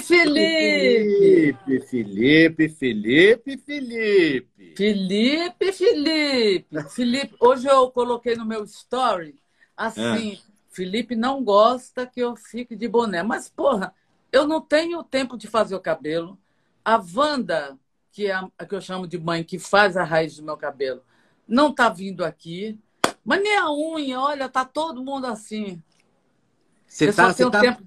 Felipe! Felipe, Felipe, Felipe, Felipe. Felipe, Felipe! Felipe, hoje eu coloquei no meu story assim: Felipe não gosta que eu fique de boné. Mas, porra, eu não tenho tempo de fazer o cabelo. A Wanda, que é a que eu chamo de mãe, que faz a raiz do meu cabelo, não tá vindo aqui. Mas nem a unha, olha, tá todo mundo assim. Você Eu só tá, você tá... tempo.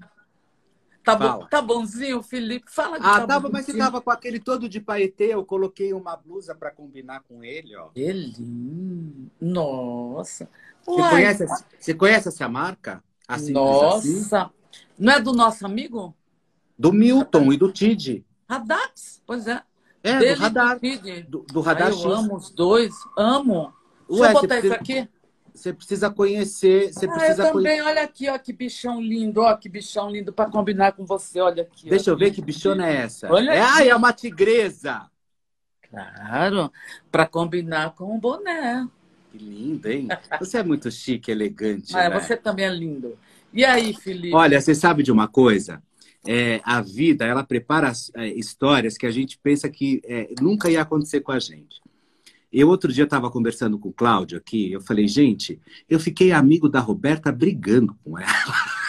Tá, bom, Fala. tá bonzinho, Felipe? Fala Ah, tá tava, mas você tava com aquele todo de paetê, eu coloquei uma blusa para combinar com ele, ó. Ele, nossa. Você Uai, conhece, essa- você conhece essa marca? A Simples Assim? nossa. Não é do nosso amigo? Do Milton e do Tid. Radax? Pois é. É, Dele do Radar. do. Do, do Ai, Radar eu X. amo os dois, amo. Deixa Ué, eu você botar isso aqui. Você precisa conhecer, você Ah, eu precisa também, conhecer. olha aqui, ó, que bichão lindo, ó, que bichão lindo para combinar com você, olha aqui. ó. Deixa eu ver que bichona é essa. Olha é, ai, é uma tigresa. Claro, para combinar com o boné. Que lindo, hein? Você é muito chique, elegante. Ah, né? você também é lindo. E aí, Felipe? Olha, você sabe de uma coisa? É, a vida, ela prepara é, histórias que a gente pensa que é, nunca ia acontecer com a gente. Eu outro dia estava conversando com o Cláudio aqui, eu falei, gente, eu fiquei amigo da Roberta brigando com ela.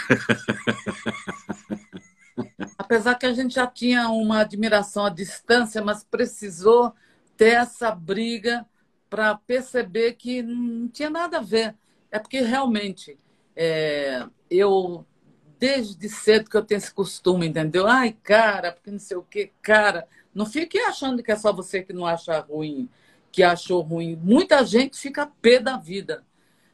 Apesar que a gente já tinha uma admiração à distância, mas precisou ter essa briga para perceber que não tinha nada a ver. É porque realmente é, eu, desde cedo que eu tenho esse costume, entendeu? Ai, cara, porque não sei o quê, cara. Não fique achando que é só você que não acha ruim, que achou ruim. Muita gente fica pé da vida.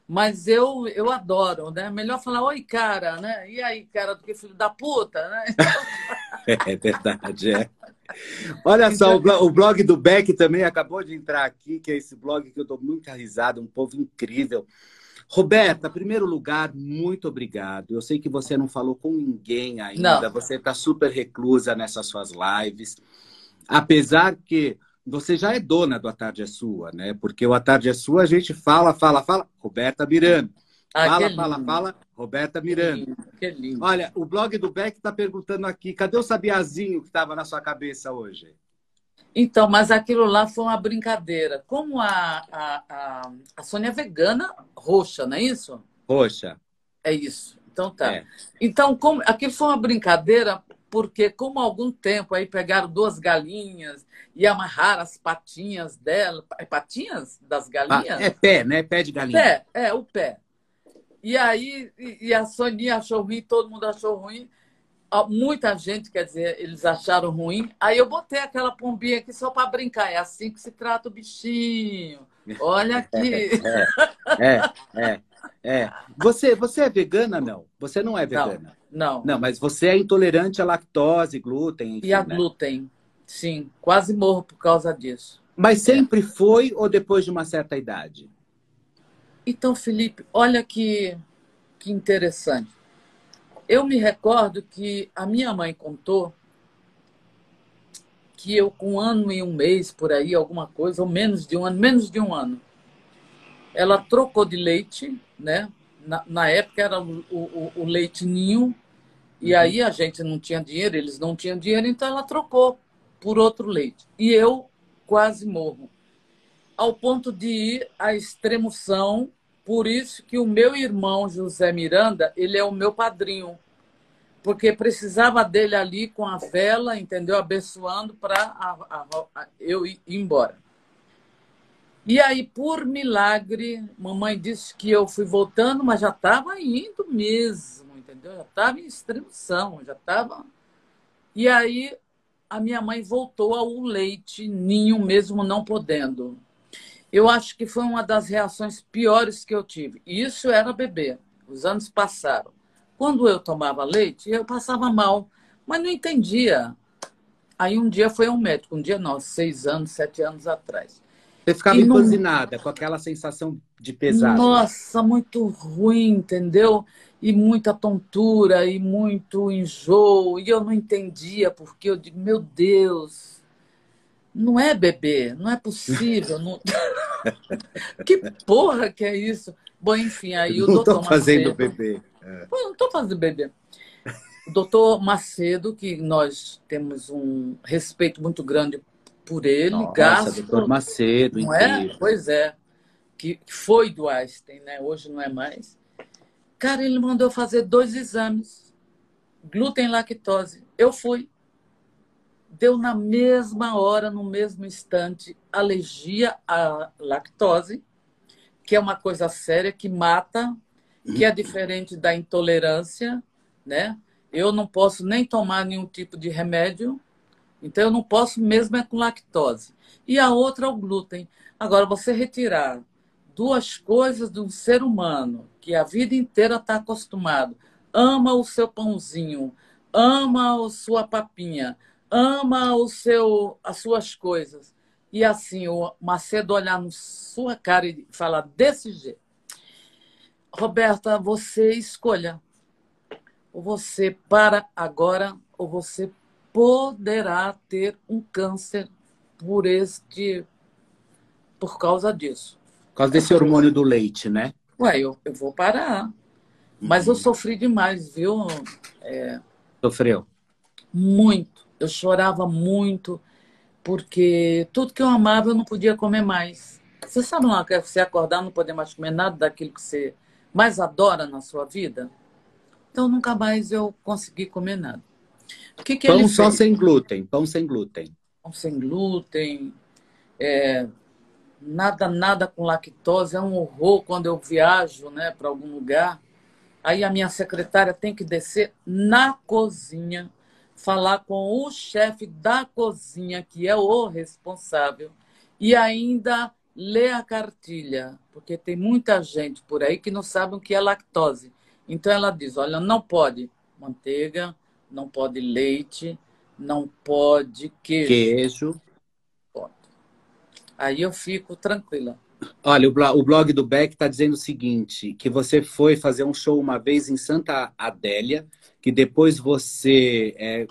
Mas eu, eu adoro, né? Melhor falar, oi, cara, né? E aí, cara, do que filho da puta, né? É verdade, é. Olha só, o blo- o blog do Beck também acabou de entrar aqui, que é esse blog que eu dou muita risada, um povo incrível. Roberta, primeiro lugar, muito obrigado. Eu sei que você não falou com ninguém ainda, Não. você está super reclusa nessas suas lives. Apesar que você já é dona do A Tarde é Sua, né? Porque o A Tarde é Sua, a gente fala, fala, fala, Roberta Miranda. Ah, Fala, que fala, fala, Roberta Que Miranda. lindo, que lindo. Olha, o blog do Beck está perguntando aqui, cadê o sabiazinho que estava na sua cabeça hoje? Então, mas aquilo lá foi uma brincadeira. Como a, a, a, a Sônia é vegana roxa, não é isso? Poxa, É isso. Então tá. É. Então, como, aquilo foi uma brincadeira, porque como há algum tempo aí pegaram duas galinhas e amarraram as patinhas dela. É patinhas das Ah, galinhas? é pé, né? Pé de galinha. Pé, é, o pé. E aí, e, a Soninha achou ruim, todo mundo achou ruim. Ah, Muita gente, quer dizer, eles acharam ruim. Aí eu botei aquela pombinha aqui só para brincar. É assim que se trata o bichinho. Olha aqui. É, é, é. Você, você é vegana, não? Você não é vegana. Não. Não, mas você é intolerante à lactose, glúten, enfim, E a né? glúten? Sim, quase morro por causa disso. Mas sempre foi ou depois de uma certa idade? Então, Felipe, olha que, que interessante. Eu me recordo que a minha mãe contou que eu, com um ano e um mês por aí, alguma coisa, ou menos de um ano, menos de um ano, ela trocou de leite, né? Na, na época era o, o, o leite ninho, e aí a gente não tinha dinheiro, eles não tinham dinheiro, então ela trocou por outro leite. E eu quase morro. Ao ponto de ir à extremoção, por isso que o meu irmão José Miranda, ele é o meu padrinho. Porque precisava dele ali com a vela, entendeu? Abençoando para eu ir embora. E aí, por milagre, mamãe disse que eu fui voltando, mas já estava indo mesmo, entendeu? Já estava em extremoção, já estava. E aí, a minha mãe voltou ao leite ninho, mesmo não podendo. Eu acho que foi uma das reações piores que eu tive. E isso era bebê. Os anos passaram. Quando eu tomava leite, eu passava mal, mas não entendia. Aí um dia foi um médico, um dia não, seis anos, sete anos atrás. Você ficava E não- empanzinada, com aquela sensação de pesar. Nossa, muito ruim, entendeu? E muita tontura, e muito enjoo. E eu não entendia, porque eu digo, meu Deus, não é bebê, não é possível. Não... que porra que é isso? Bom, enfim, aí o não doutor estou fazendo bebê. Eu não estou fazendo bebê. o doutor Macedo, que nós temos um respeito muito grande por ele, Nossa, gasto, doutor Macedo, não incrível. é? Pois é, que foi do Einstein, né? Hoje não é mais. Cara, ele mandou fazer dois exames, glúten e lactose. Eu fui. Deu na mesma hora, no mesmo instante, alergia à lactose, que é uma coisa séria que mata, que é diferente da intolerância, né? Eu não posso nem tomar nenhum tipo de remédio, então eu não posso mesmo é com lactose. E a outra é o glúten. Agora, você retirar duas coisas de um ser humano que a vida inteira está acostumado, ama o seu pãozinho, ama a sua papinha, ama o seu, as suas coisas. E assim, o Macedo olhar na sua cara e falar desse jeito. Roberta, você escolha. Ou você para agora, ou você poderá ter um câncer por este por causa disso. Por causa desse hormônio do leite, né? Ué, eu, eu vou parar. Mas eu sofri demais, viu? É, Sofreu. muito. Eu chorava muito, porque tudo que eu amava eu não podia comer mais. Você sabe lá que é você acordar não poder mais comer nada daquilo que você mais adora na sua vida? Então nunca mais eu consegui comer nada. O que, que Pão só fez? sem glúten, pão sem glúten. Pão sem glúten, é, nada, nada com lactose. É um horror quando eu viajo né, para algum lugar. Aí a minha secretária tem que descer na cozinha, falar com o chefe da cozinha, que é o responsável, e ainda ler a cartilha, porque tem muita gente por aí que não sabe o que é lactose. Então ela diz: olha, não pode manteiga, não pode leite, não pode queijo. Queijo. Pode. Aí eu fico tranquila. Olha, o blo- o blog do Beck está dizendo o seguinte: que você foi fazer um show uma vez em Santa Adélia, que depois você é,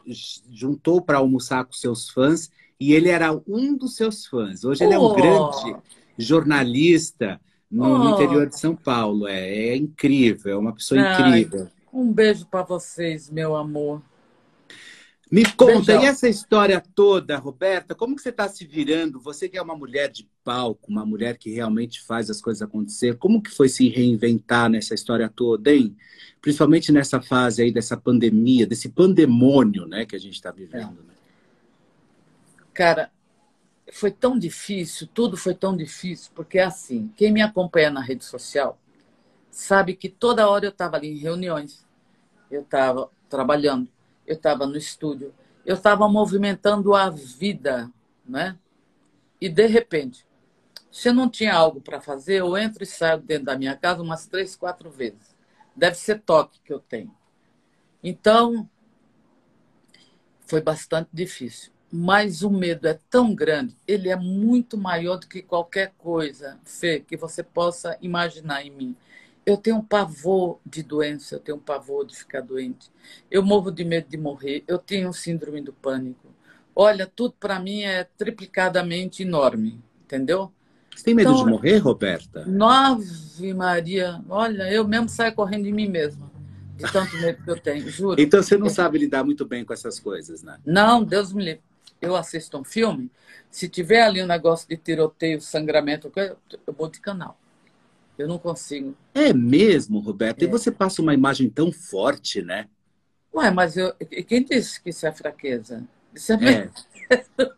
juntou para almoçar com seus fãs, e ele era um dos seus fãs. Hoje ele é um Oh! grande jornalista no, no Oh! interior de São Paulo. É, é incrível, é uma pessoa Ai. incrível. Um beijo para vocês, meu amor. Me conta, Beijão. e essa história toda, Roberta, como que você está se virando? Você que é uma mulher de palco, uma mulher que realmente faz as coisas acontecer, como que foi se reinventar nessa história toda, hein? Principalmente nessa fase aí dessa pandemia, desse pandemônio, né, que a gente está vivendo. né? Cara, foi tão difícil, tudo foi tão difícil, porque é assim, quem me acompanha na rede social sabe que toda hora eu estava ali em reuniões, eu estava trabalhando, eu estava no estúdio, eu estava movimentando a vida, né? E de repente, se eu não tinha algo para fazer, eu entro e saio dentro da minha casa umas três, quatro vezes. Deve ser toque que eu tenho. Então, foi bastante difícil. Mas o medo é tão grande, ele é muito maior do que qualquer coisa, Fê, que você possa imaginar em mim. Eu tenho um pavor de doença, eu tenho um pavor de ficar doente. Eu morro de medo de morrer, eu tenho síndrome do pânico. Olha, tudo para mim é triplicadamente enorme, entendeu? Você tem medo Então- de morrer, Roberta? Nove Maria, olha, eu mesmo saio correndo de mim mesma, de tanto medo que eu tenho, juro. Então você não sabe lidar muito bem com essas coisas, né? Não, Deus me livre. Eu assisto um filme, se tiver ali um negócio de tiroteio, sangramento, eu vou de canal. Eu não consigo. É mesmo, Roberta? E É. você passa uma imagem tão forte, né? Ué, mas eu, e quem disse que isso é fraqueza? Isso é É. medo.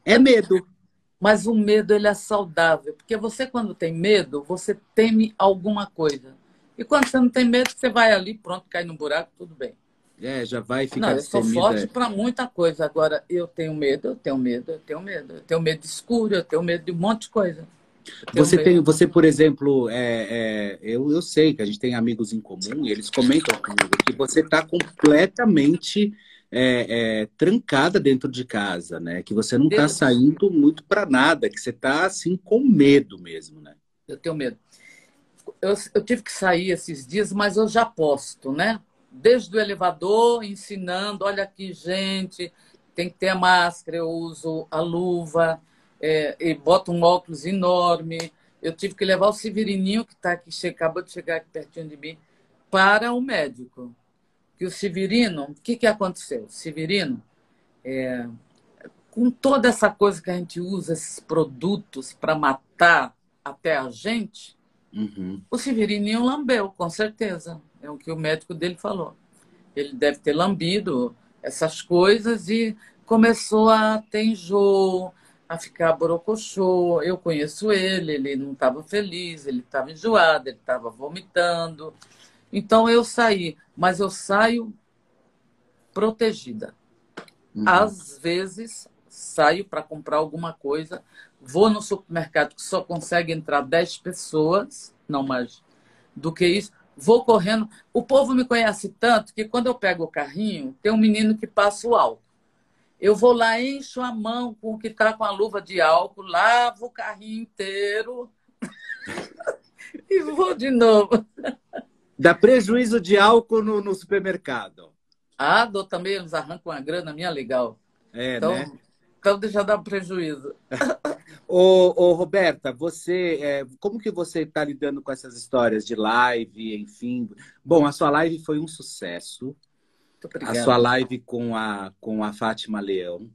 É medo. Mas o medo ele é saudável, porque você quando tem medo, você teme alguma coisa. E quando você não tem medo, você vai ali, pronto, cai no buraco, tudo bem. É, já vai ficar Não, eu sou forte para muita coisa. Agora, eu tenho medo, eu tenho medo, eu tenho medo. Eu tenho medo de escuro, eu tenho medo de um monte de coisa. Você tem, você, por exemplo, é, é, eu, eu sei que a gente tem amigos em comum e eles comentam comigo que você está completamente é, é, trancada dentro de casa, né? Que você não está saindo muito para nada, que você está assim com medo mesmo, né? Eu tenho medo. Eu, eu tive que sair esses dias, mas eu já posto, né? Desde o elevador, ensinando, olha aqui, gente, tem que ter a máscara, eu uso a luva, é, e boto um óculos enorme. Eu tive que levar o Severininho, que tá aqui, acabou de chegar aqui pertinho de mim, para o médico. que o Severino, o que, que aconteceu? O Severino, é, com toda essa coisa que a gente usa, esses produtos para matar até a gente, uhum. o Severininho lambeu, com certeza. É o que o médico dele falou. Ele deve ter lambido essas coisas e começou a ter enjoo, a ficar borocochô. Eu conheço ele, ele não estava feliz, ele estava enjoado, ele estava vomitando. Então eu saí, mas eu saio protegida. Uhum. Às vezes saio para comprar alguma coisa, vou no supermercado que só consegue entrar 10 pessoas, não mais do que isso, vou correndo. O povo me conhece tanto que quando eu pego o carrinho, tem um menino que passa o álcool. Eu vou lá, encho a mão com o que está com a luva de álcool, lavo o carrinho inteiro e vou de novo. Dá prejuízo de álcool no, no supermercado. Ah, dou também, eles arrancam a grana minha legal. É, então, né? Então deixa dar prejuízo. ô, ô, Roberta, você, é, como que você está lidando com essas histórias de live, enfim? Bom, a sua live foi um sucesso a sua live com a, com a Fátima Leão.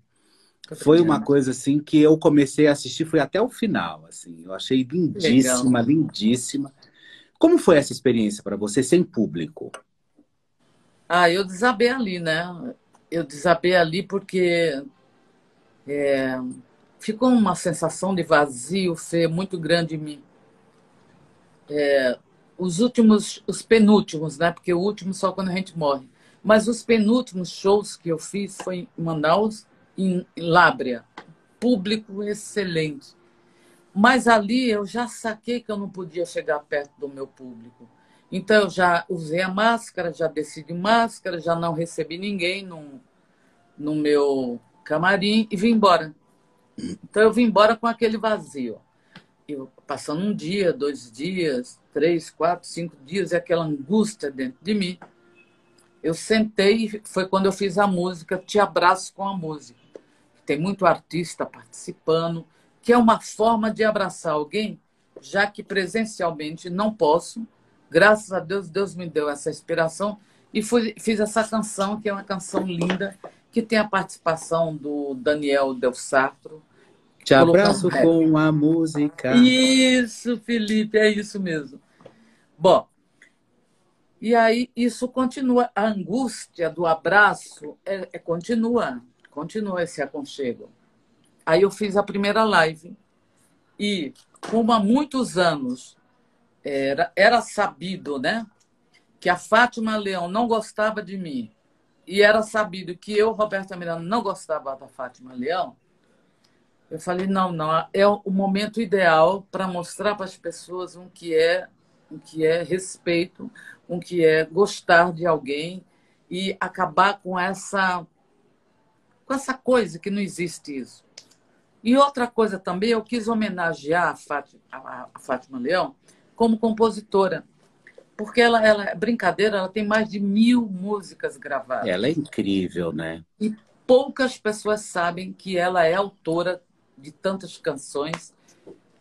Foi uma coisa assim que eu comecei a assistir, foi até o final, assim. Eu achei lindíssima, Legal. lindíssima. Como foi essa experiência para você sem público? Ah, eu desabei ali, né? Eu desabei ali porque é, ficou uma sensação de vazio, Fê, muito grande em mim. É, os últimos, os penúltimos, né? Porque o último só quando a gente morre. Mas os penúltimos shows que eu fiz foi em Manaus, em Lábrea. Público excelente. Mas ali eu já saquei que eu não podia chegar perto do meu público. Então eu já usei a máscara, já desci de máscara, já não recebi ninguém no, no meu camarim e vim embora. Então eu vim embora com aquele vazio. Eu, passando um dia, dois dias, três, quatro, cinco dias, e aquela angústia dentro de mim eu sentei, foi quando eu fiz a música Te Abraço com a Música. Tem muito artista participando, que é uma forma de abraçar alguém, já que presencialmente não posso. Graças a Deus, Deus me deu essa inspiração e fui, fiz essa canção, que é uma canção linda, que tem a participação do Daniel Del Sartro. Te abraço com a música. Isso, Felipe, é isso mesmo. Bom, e aí isso continua, a angústia do abraço é, é, continua, continua esse aconchego. Aí eu fiz a primeira live e, como há muitos anos era, era sabido, né, que a Fátima Leão não gostava de mim e era sabido que eu, Roberta Miranda, não gostava da Fátima Leão, eu falei, não, não, é o momento ideal para mostrar para as pessoas o que é, o que é respeito, com que é gostar de alguém e acabar com essa com essa coisa que não existe isso. E outra coisa também, eu quis homenagear a Fátima, a Fátima Leão como compositora. Porque ela, ela, é brincadeira, ela tem mais de mil músicas gravadas. Ela é incrível, né? E poucas pessoas sabem que ela é autora de tantas canções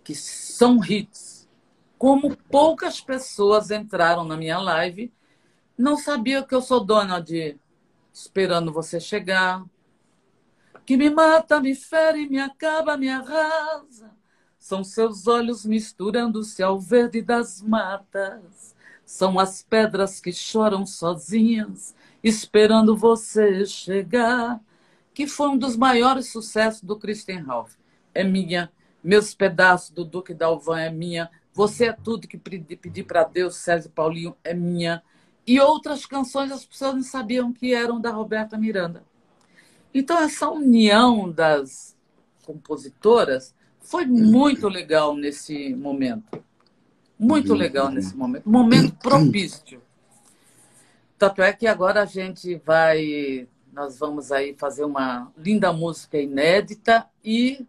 que são hits como poucas pessoas entraram na minha live, não sabia que eu sou dona de Esperando Você Chegar, que me mata, me fere, me acaba, me arrasa. São seus olhos misturando-se ao verde das matas. São as pedras que choram sozinhas, esperando você chegar. Que foi um dos maiores sucessos do Christian Ralph. É minha. Meus pedaços do Duque Dalvan é minha. Você é tudo que pedi para Deus, César Paulinho, é minha. E outras canções as pessoas não sabiam que eram da Roberta Miranda. Então, essa união das compositoras foi muito legal nesse momento. Muito uhum. legal nesse momento. Momento propício. Tanto é que agora a gente vai. Nós vamos aí fazer uma linda música inédita e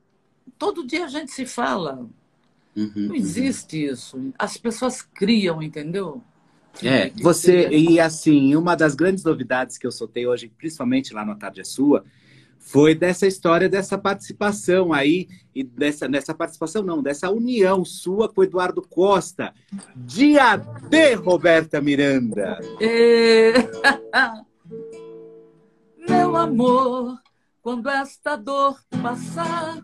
todo dia a gente se fala. Uhum, não existe uhum. isso. As pessoas criam, entendeu? É, você, e assim, uma das grandes novidades que eu soltei hoje, principalmente lá no Tarde é Sua, foi dessa história dessa participação aí, e dessa, dessa participação não, dessa união sua com o Eduardo Costa. Dia D, Roberta Miranda. É... meu amor, quando esta dor passar,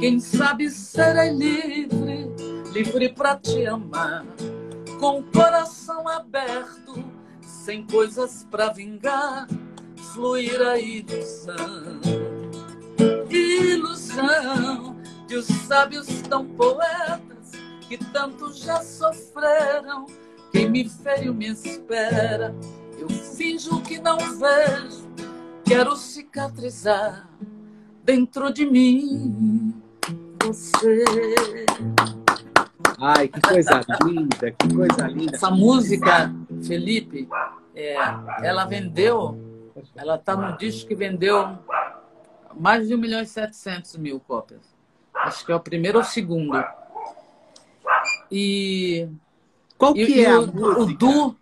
quem sabe serei livre, livre para te amar, com o coração aberto, sem coisas para vingar, fluir a ilusão. Ilusão de os sábios tão poetas que tanto já sofreram. Quem me feriu me espera, eu finjo que não vejo, quero cicatrizar dentro de mim você. Ai, que coisa linda, que coisa linda. Essa música, Felipe, é, ela vendeu, ela está no disco que vendeu mais de 1 milhão e 700 mil cópias. Acho que é o primeiro ou o segundo. E. Qual que e, é o, a música? O Du...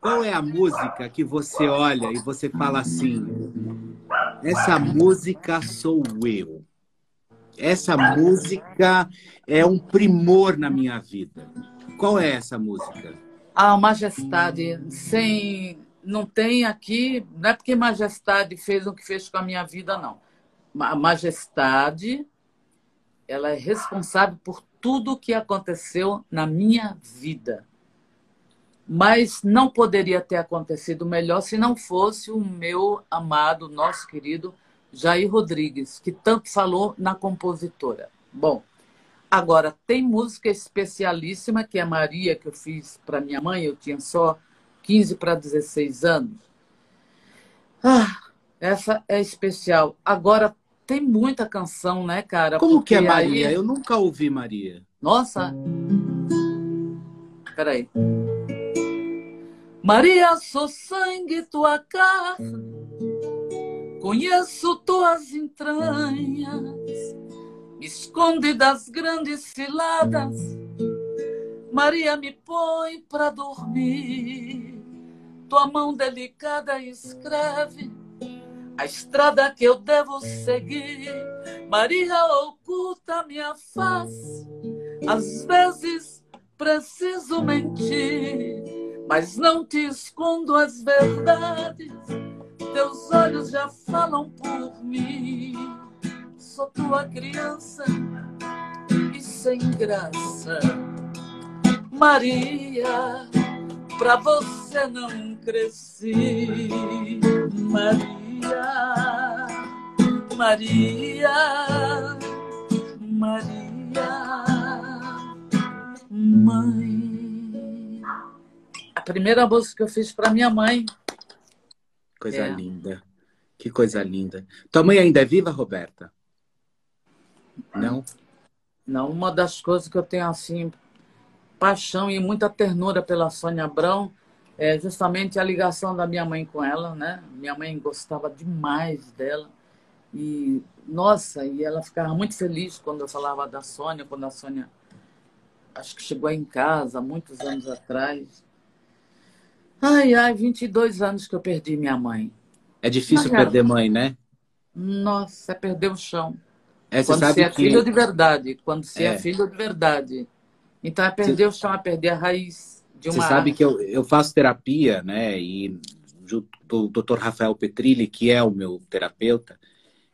Qual é a música que você olha e você fala assim? Essa música sou eu. Essa música é um primor na minha vida. Qual é essa música? A Majestade, sem não tem aqui, não é porque Majestade fez o que fez com a minha vida não. A Majestade, ela é responsável por tudo o que aconteceu na minha vida. Mas não poderia ter acontecido melhor se não fosse o meu amado, nosso querido Jair Rodrigues, que tanto falou na compositora. Bom, agora tem música especialíssima, que é Maria, que eu fiz para minha mãe, eu tinha só 15 para 16 anos. Ah, essa é especial. Agora tem muita canção, né, cara? Como Porque que é Maria? Aí... Eu nunca ouvi Maria. Nossa. Peraí. Maria, sou sangue, tua carne Conheço tuas entranhas, esconde das grandes ciladas. Maria me põe para dormir. Tua mão delicada escreve a estrada que eu devo seguir. Maria oculta minha face. Às vezes preciso mentir, mas não te escondo as verdades teus olhos já falam por mim. Sou tua criança e sem graça. Maria, pra você não cresci. Maria, Maria, Maria, mãe. Primeira música que eu fiz para minha mãe Coisa é. linda. Que coisa linda. Tua mãe ainda é viva, Roberta? Não? Não, uma das coisas que eu tenho assim paixão e muita ternura pela Sônia Abrão é justamente a ligação da minha mãe com ela, né? Minha mãe gostava demais dela e nossa, e ela ficava muito feliz quando eu falava da Sônia, quando a Sônia acho que chegou em casa muitos anos atrás. Ai, ai, 22 anos que eu perdi minha mãe. É difícil Mas, perder mãe, né? Nossa, é perder o chão. É, quando você é que... filho de verdade. Quando você é. é filho de verdade. Então é perder você... o chão, é perder a raiz de uma. Você sabe que eu, eu faço terapia, né? E o doutor Rafael Petrilli, que é o meu terapeuta,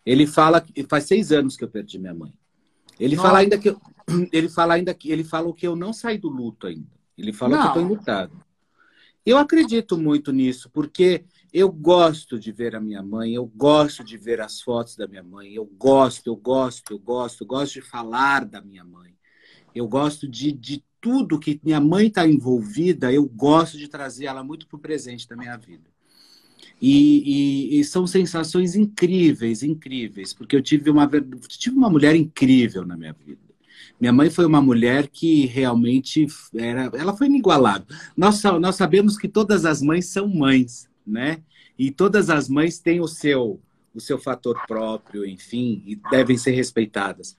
ele fala que faz seis anos que eu perdi minha mãe. Ele Nossa. fala ainda que eu, ele fala ainda que ele fala que eu não saí do luto ainda. Ele fala não. que eu estou enlutado. Eu acredito muito nisso, porque eu gosto de ver a minha mãe, eu gosto de ver as fotos da minha mãe, eu gosto, eu gosto, eu gosto, eu gosto de falar da minha mãe. Eu gosto de, de tudo que minha mãe está envolvida, eu gosto de trazer ela muito para o presente da minha vida. E, e, e, são sensações incríveis, incríveis, porque eu tive uma, tive uma mulher incrível na minha vida. Minha mãe foi uma mulher que realmente era, ela foi inigualável. Nós, nós sabemos que todas as mães são mães, né? E todas as mães têm o seu o seu fator próprio, enfim, e devem ser respeitadas.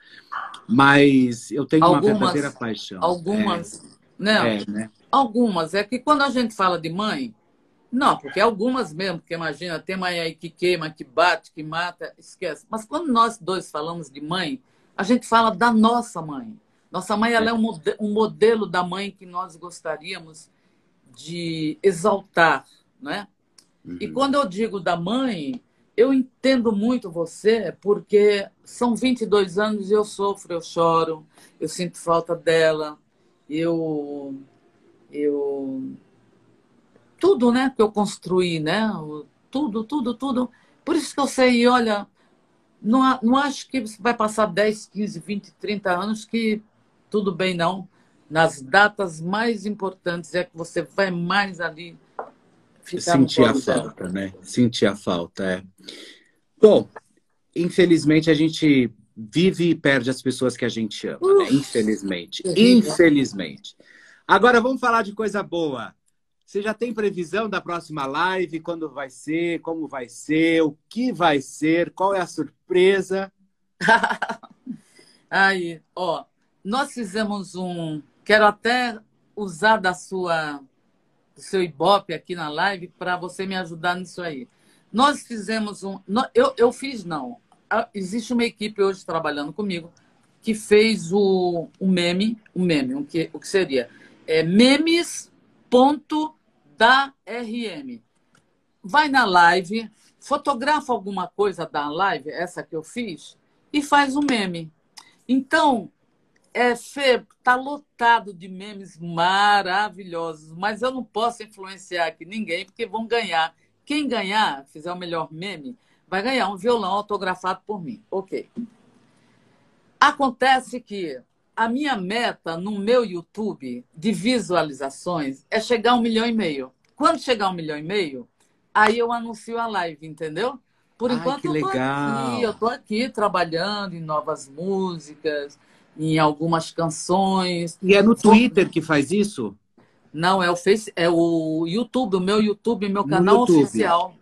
Mas eu tenho algumas, uma verdadeira paixão. Algumas, é, não, é, né? Algumas. É que quando a gente fala de mãe, não, porque algumas mesmo, porque imagina, tem mãe aí que queima, que bate, que mata, esquece. Mas quando nós dois falamos de mãe, a gente fala da nossa mãe. Nossa mãe ela é um modelo da mãe que nós gostaríamos de exaltar, né? Uhum. E quando eu digo da mãe, eu entendo muito você, porque são 22 anos e eu sofro, eu choro, eu sinto falta dela, eu. eu tudo, né, que eu construí, né? Tudo, tudo, tudo. Por isso que eu sei, olha, não, não acho que vai passar 10, 15, 20, 30 anos que tudo bem, não. Nas datas mais importantes é que você vai mais ali ficar Sentir a falta, né? Sentir a falta, é. Bom, infelizmente a gente vive e perde as pessoas que a gente ama, né? Infelizmente. Infelizmente. Agora vamos falar de coisa boa. Você já tem previsão da próxima live? Quando vai ser? Como vai ser? O que vai ser? Qual é a surpresa? Aí, ó, nós fizemos um. Quero até usar da sua, do seu ibope aqui na live para você me ajudar nisso aí. Nós fizemos um. Eu, eu fiz, não. Existe uma equipe hoje trabalhando comigo que fez o, o meme, o meme, o que, o que seria? É memes ponto da RM. Vai na live, fotografa alguma coisa da live, essa que eu fiz, e faz um meme. Então, é, Fê, tá lotado de memes maravilhosos, mas eu não posso influenciar aqui ninguém, porque vão ganhar. Quem ganhar, fizer o melhor meme, vai ganhar um violão autografado por mim. Ok. Acontece que a minha meta no meu YouTube de visualizações é chegar a um milhão e meio. Quando chegar a um milhão e meio, aí eu anuncio a live, entendeu? Por Ai, enquanto eu tô aqui, eu tô aqui trabalhando em novas músicas, em algumas canções. E é no Twitter que faz isso? Não, é o Face, é o YouTube, o meu YouTube, meu canal oficial.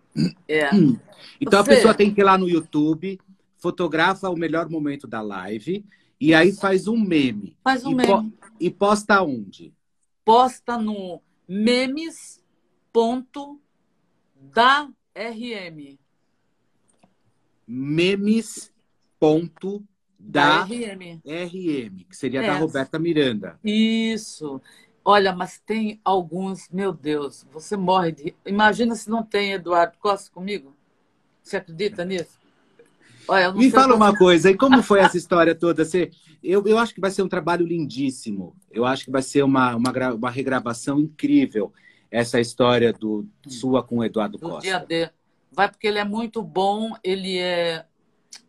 É. Então Você... a pessoa tem que ir lá no YouTube, fotografa o melhor momento da live e aí faz um meme. Faz um e meme. Po e posta onde? Posta no memes.da RM. Memes.da RM. RM, que seria é. da Roberta Miranda. Isso. Olha, mas tem alguns, meu Deus, você morre de. Imagina se não tem Eduardo Costa comigo. Você acredita nisso? Olha, Me fala como... uma coisa, e como foi essa história toda? Você, eu, eu acho que vai ser um trabalho lindíssimo. Eu acho que vai ser uma, uma, uma regravação incrível essa história do sua com o Eduardo do Costa. Dia D. Vai porque ele é muito bom, ele é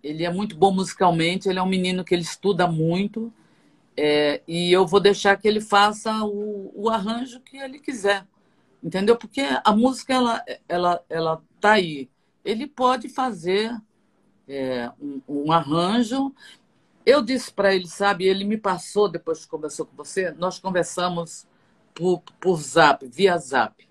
ele é muito bom musicalmente, ele é um menino que ele estuda muito. É, e eu vou deixar que ele faça o, o, arranjo que ele quiser, entendeu? Porque a música ela ela ela tá aí. Ele pode fazer é, um, um, arranjo. Eu disse para ele, sabe, ele me passou, depois que conversou com você, nós conversamos por, por zap, via zap.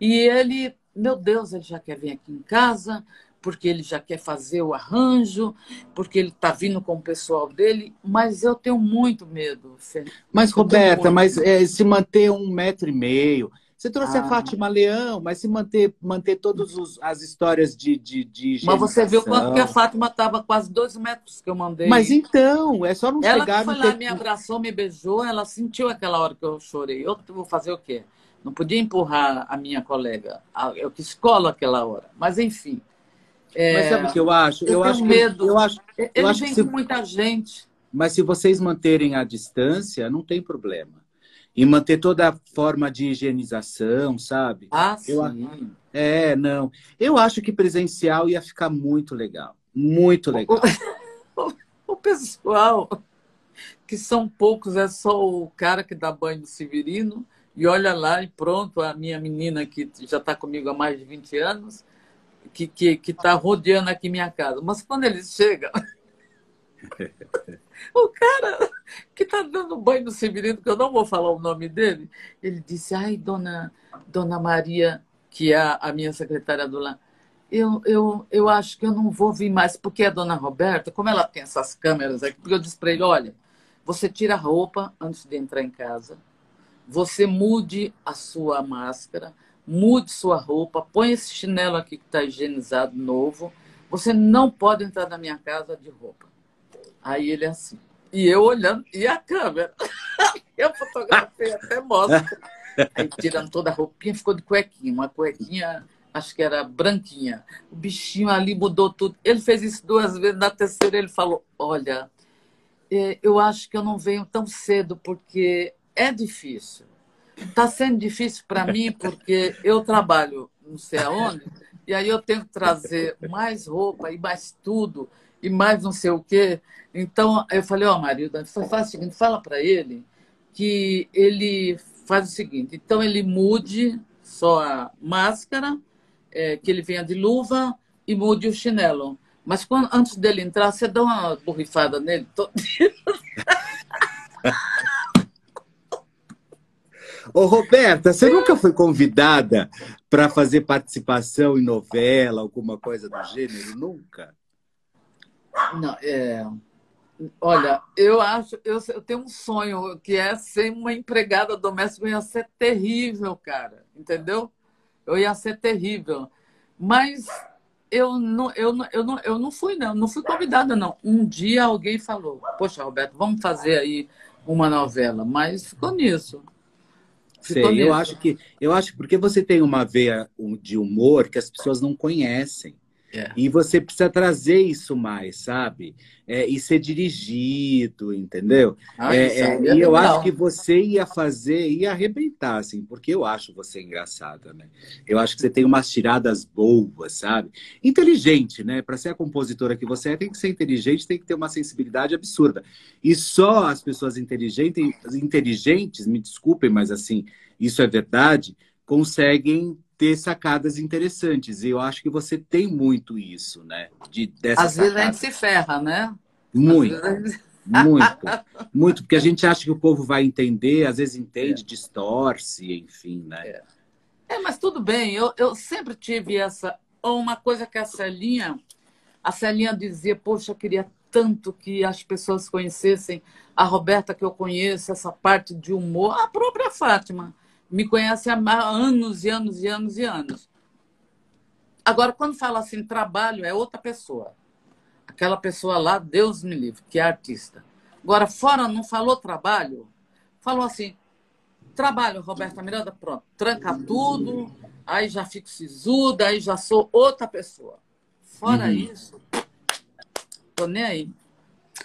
E ele, meu Deus, ele já quer vir aqui em casa, porque ele já quer fazer o arranjo, porque ele está vindo com o pessoal dele, mas eu tenho muito medo. Mas, Roberta, mas é, se manter um metro e meio, você trouxe ah. a Fátima Leão, mas se manter, manter todas as histórias de, de, de Mas você viu quanto que a Fátima estava quase dois metros que eu mandei. Mas então, é só não ela chegar... Ela foi lá, ter... me abraçou, me beijou, ela sentiu aquela hora que eu chorei. Eu vou fazer o quê? Não podia empurrar a minha colega. Eu que escolo aquela hora. Mas, enfim. É... Mas sabe o que eu acho? Eu, eu acho medo. Que, eu acho, Ele eu acho vem se... com muita gente. Mas se vocês manterem a distância, não tem problema e manter toda a forma de higienização, sabe? Ah, eu, sim. É, não. Eu acho que presencial ia ficar muito legal. Muito legal. O, o pessoal, que são poucos, é só o cara que dá banho no Severino, e olha lá e pronto, a minha menina que já está comigo há mais de 20 anos, que está que, que tá rodeando aqui minha casa. Mas quando eles chegam, o cara que está dando banho no Severino, que eu não vou falar o nome dele, ele disse, ai, dona, dona Maria, que é a, minha secretária do lá, eu, eu, eu acho que eu não vou vir mais, porque a dona Roberta, como ela tem essas câmeras aqui, porque eu disse para ele, olha, você tira a roupa antes de entrar em casa, você mude a sua máscara, mude sua roupa, põe esse chinelo aqui que está higienizado, novo, você não pode entrar na minha casa de roupa. Aí ele é assim. E eu olhando, e a câmera? eu fotografei até mostra. Aí tirando toda a roupinha, ficou de cuequinha, uma cuequinha acho que era branquinha. O bichinho ali mudou tudo. Ele fez isso duas vezes, na terceira ele falou: Olha, é, eu acho que eu não venho tão cedo porque é difícil. Está sendo difícil para mim porque eu trabalho não sei aonde, e aí eu tenho que trazer mais roupa e mais tudo, e mais não sei o quê. Então, eu falei, ó, oh, marido, faz o seguinte, fala para ele que ele faz o seguinte, então ele mude só a máscara, é, que ele venha de luva e mude o chinelo. Mas quando, antes dele entrar, você dá uma borrifada nele todo. Ô, Roberta, você nunca foi convidada para fazer participação em novela, alguma coisa do gênero? Nunca? Não, é... Olha, eu acho, eu, eu, tenho um sonho que é ser uma empregada doméstica, ia ser terrível, cara, entendeu? Eu ia ser terrível. Mas eu não, eu não, eu não, eu não fui, não, não fui convidada, não. Um dia alguém falou, poxa, Roberto, vamos fazer aí uma novela, mas ficou nisso. Sei, eu acho que eu acho porque você tem uma veia de humor que as pessoas não conhecem. É. E você precisa trazer isso mais, sabe? É, e ser dirigido, entendeu? Ah, é, é, e eu acho que você ia fazer, ia arrebentar, assim, porque eu acho você engraçada, né? Eu acho que você tem umas tiradas boas, sabe? Inteligente, né? Para ser a compositora que você é, tem que ser inteligente, tem que ter uma sensibilidade absurda. E só as pessoas inteligentes, inteligentes, me desculpem, mas assim, isso é verdade, conseguem ter sacadas interessantes. E eu acho que você tem muito isso, né? De, dessa Às sacada. vezes a gente se ferra, né? Muito. Muito, muito, porque a gente acha que o povo vai entender, às vezes entende, é. distorce, enfim, né? É. é, mas tudo bem, eu, eu sempre tive essa. Uma coisa que a Celinha, a Celinha dizia, poxa, eu queria tanto que as pessoas conhecessem a Roberta que eu conheço, essa parte de humor, a própria Fátima me conhece há anos e anos e anos e anos. Agora, quando fala assim, trabalho, é outra pessoa. Aquela pessoa lá, Deus me livre, que é artista. Agora, fora não falou trabalho, falou assim, trabalho, Roberta Miranda, pronto, tranca tudo, aí já fico sisuda, aí já sou outra pessoa. Fora uhum. isso, tô nem aí.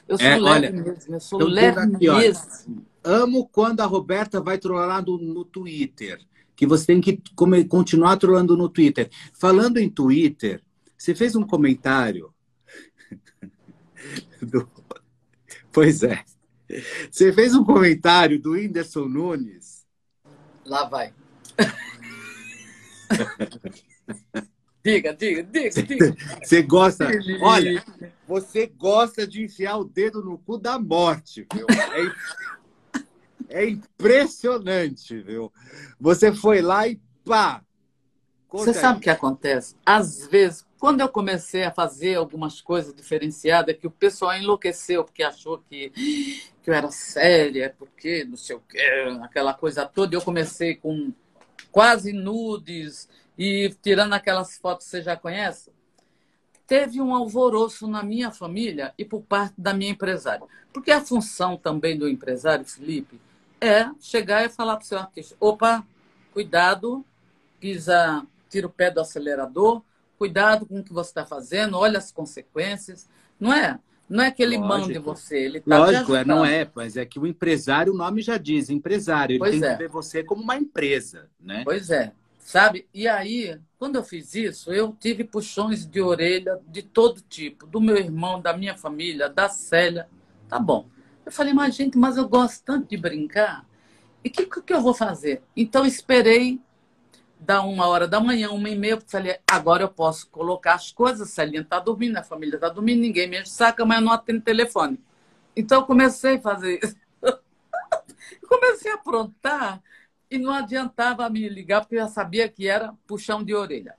Eu sou é, leve olha, mesmo, eu sou leve aqui, mesmo. Amo quando a Roberta vai trollar no, no Twitter. Que você tem que come, continuar trollando no Twitter. Falando em Twitter, você fez um comentário. do... Pois é. Você fez um comentário do Whindersson Nunes. Lá vai. diga, diga, diga, diga. Você gosta. Olha, você gosta de enfiar o dedo no cu da morte, viu? É é impressionante, viu? Você foi lá e pá! Você sabe o que acontece? Às vezes, quando eu comecei a fazer algumas coisas diferenciadas, que o pessoal enlouqueceu, porque achou que, que eu era séria, porque não sei o quê, aquela coisa toda. Eu comecei com quase nudes e tirando aquelas fotos que você já conhece. Teve um alvoroço na minha família e por parte da minha empresária. Porque a função também do empresário, Felipe, é chegar e falar para o seu artista: opa, cuidado, pisa, tira o pé do acelerador, cuidado com o que você está fazendo, olha as consequências. Não é? Não é que ele Lógico. mande você, ele tá Lógico, é, não é, mas é que o empresário, o nome já diz, empresário, ele pois tem é. que ver você como uma empresa, né? Pois é, sabe? E aí, quando eu fiz isso, eu tive puxões de orelha de todo tipo, do meu irmão, da minha família, da Célia. Tá bom. Eu falei, mas gente, mas eu gosto tanto de brincar. E o que, que eu vou fazer? Então esperei da uma hora da manhã, uma e meia, falei, agora eu posso colocar as coisas, Celinha está dormindo, a família está dormindo, ninguém me saca, mas eu não atendo telefone. Então eu comecei a fazer isso. comecei a aprontar e não adiantava me ligar, porque eu já sabia que era puxão de orelha.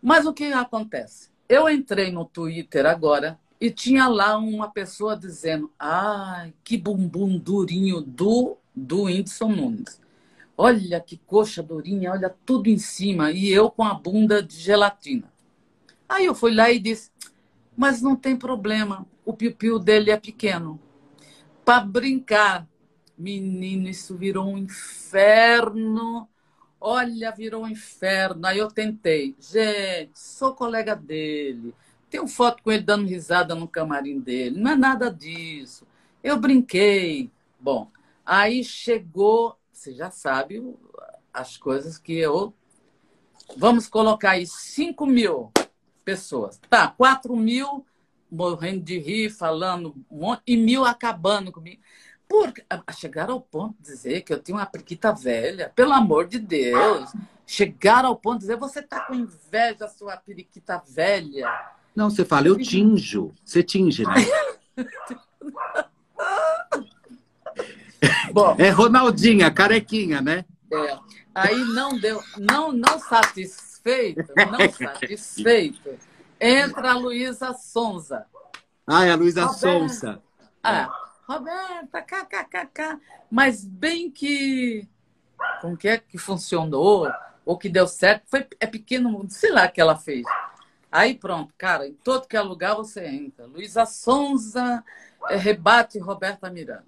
Mas o que acontece? Eu entrei no Twitter agora e tinha lá uma pessoa dizendo: ai, que bumbum durinho do, do Whindersson Nunes. Olha que coxa durinha, olha tudo em cima. E eu com a bunda de gelatina. Aí eu fui lá e disse: Mas não tem problema, o piu-piu dele é pequeno. Para brincar, menino, isso virou um inferno. Olha, virou um inferno. Aí eu tentei. Gente, sou colega dele. Tenho foto com ele dando risada no camarim dele. Não é nada disso. Eu brinquei. Bom, aí chegou, você já sabe as coisas que eu. Vamos colocar aí 5 mil pessoas. Tá, 4 mil morrendo de rir, falando um monte, e mil acabando comigo. Porque chegaram ao ponto de dizer que eu tinha uma periquita velha, pelo amor de Deus. Chegaram ao ponto de dizer, você está com inveja sua periquita velha. Não, você fala, eu tinjo. Você tinge, né? Bom, é Ronaldinha, carequinha, né? É. Aí não deu, não, não satisfeito, não satisfeito. Entra a Luísa Sonza. Ah, é a Luísa Sonza. Ah, Roberta, kkkk. Mas bem que. Como que é que funcionou? Ou que deu certo? Foi, é pequeno, sei lá que ela fez. Aí pronto, cara, em todo que é lugar você entra. Luísa Sonza é, rebate Roberta Miranda.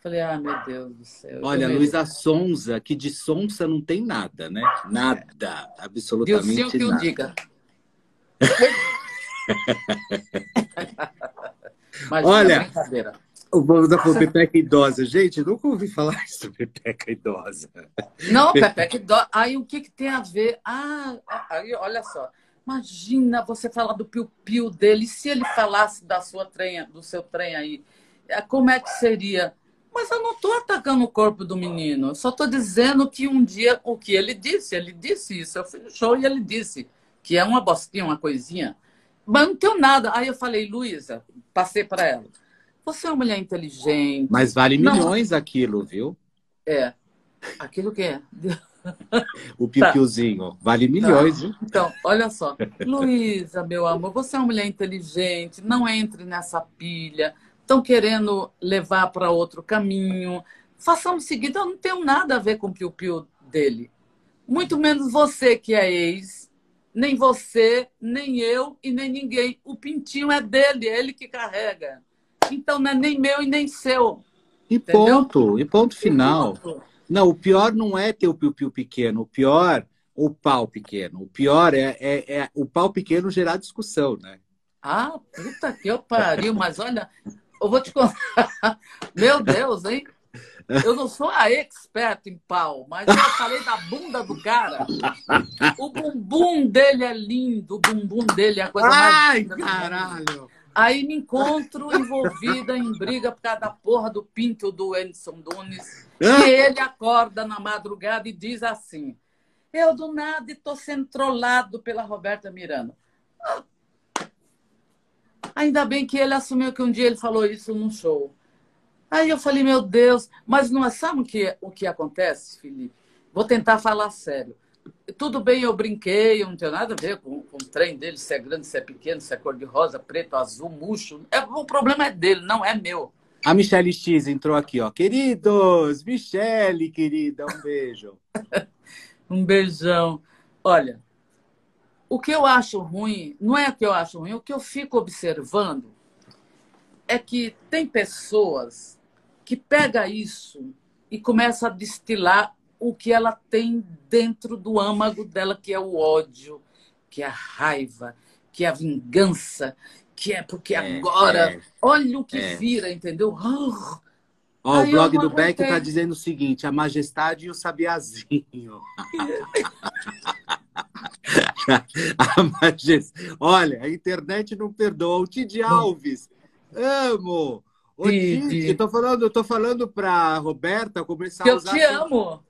Falei, ah, meu Deus do céu. Olha, Luísa Sonza, que de sonsa não tem nada, né? Nada, absolutamente que nada. o diga. Olha, o povo da Pepeca idosa. Gente, nunca ouvi falar isso, Pepeca idosa. Não, Pepeca idosa. Aí o que, que tem a ver? Ah, aí olha só. Imagina você falar do piu-piu dele. E se ele falasse da sua trem, do seu trem aí? É, como é que seria? Mas eu não estou atacando o corpo do menino. Eu só estou dizendo que um dia, o que ele disse, ele disse isso. Eu fui no show e ele disse que é uma bostinha, uma coisinha. Mas não tenho nada. Aí eu falei, Luísa, passei para ela. Você é uma mulher inteligente. Mas vale não... milhões aquilo, viu? É. Aquilo que é. o pipiuzinho. Tá. Vale milhões, tá. viu? Então, olha só. Luísa, meu amor, você é uma mulher inteligente. Não entre nessa pilha. Estão querendo levar para outro caminho. Façamos o seguinte: eu não tenho nada a ver com o piu-piu dele. Muito menos você que é ex nem você, nem eu e nem ninguém. O pintinho é dele, é ele que carrega. Então não é nem meu e nem seu. E entendeu? ponto, e ponto final. E ponto. Não, o pior não é ter o piu-piu pequeno, o pior o pau pequeno. O pior é, é, é, o pau pequeno gerar discussão, né? Ah, puta que eu pariu, mas olha, eu vou te contar. Meu Deus, hein? Eu não sou a expert em pau, mas eu falei da bunda do cara. O bumbum dele é lindo, o bumbum dele é a coisa Ai, mais. Ai, caralho! Aí me encontro envolvida em briga por causa da porra do pinto do Edson Nunes. E ele acorda na madrugada e diz assim: Eu do nada estou sendo trollado pela Roberta Miranda. Ainda bem que ele assumiu que um dia ele falou isso num show. Aí eu falei, meu Deus, mas não é, sabe o que, o que acontece, Felipe? Vou tentar falar sério. Tudo bem, eu brinquei, eu não tenho nada a ver com, com o trem dele, se é grande, se é pequeno, se é cor-de-rosa, preto, azul, murcho. É, o problema é dele, não é meu. A Michelle X entrou aqui, ó. Queridos, Michelle, querida, um beijo. um beijão. Olha, o que eu acho ruim, não é o que eu acho ruim, o que eu fico observando é que tem pessoas que pega isso e começa a destilar o que ela tem dentro do âmago dela, que é o ódio, que é a raiva, que é a vingança, que é porque é, agora. É, olha o que é. vira, entendeu? Oh, o blog do Beck está dizendo o seguinte: a majestade e o sabiazinho. a. Olha, a internet não perdoa. O Tid Alves, amo! Ô, eu tô falando, eu tô falando pra Roberta começar que a usar. Eu te amo!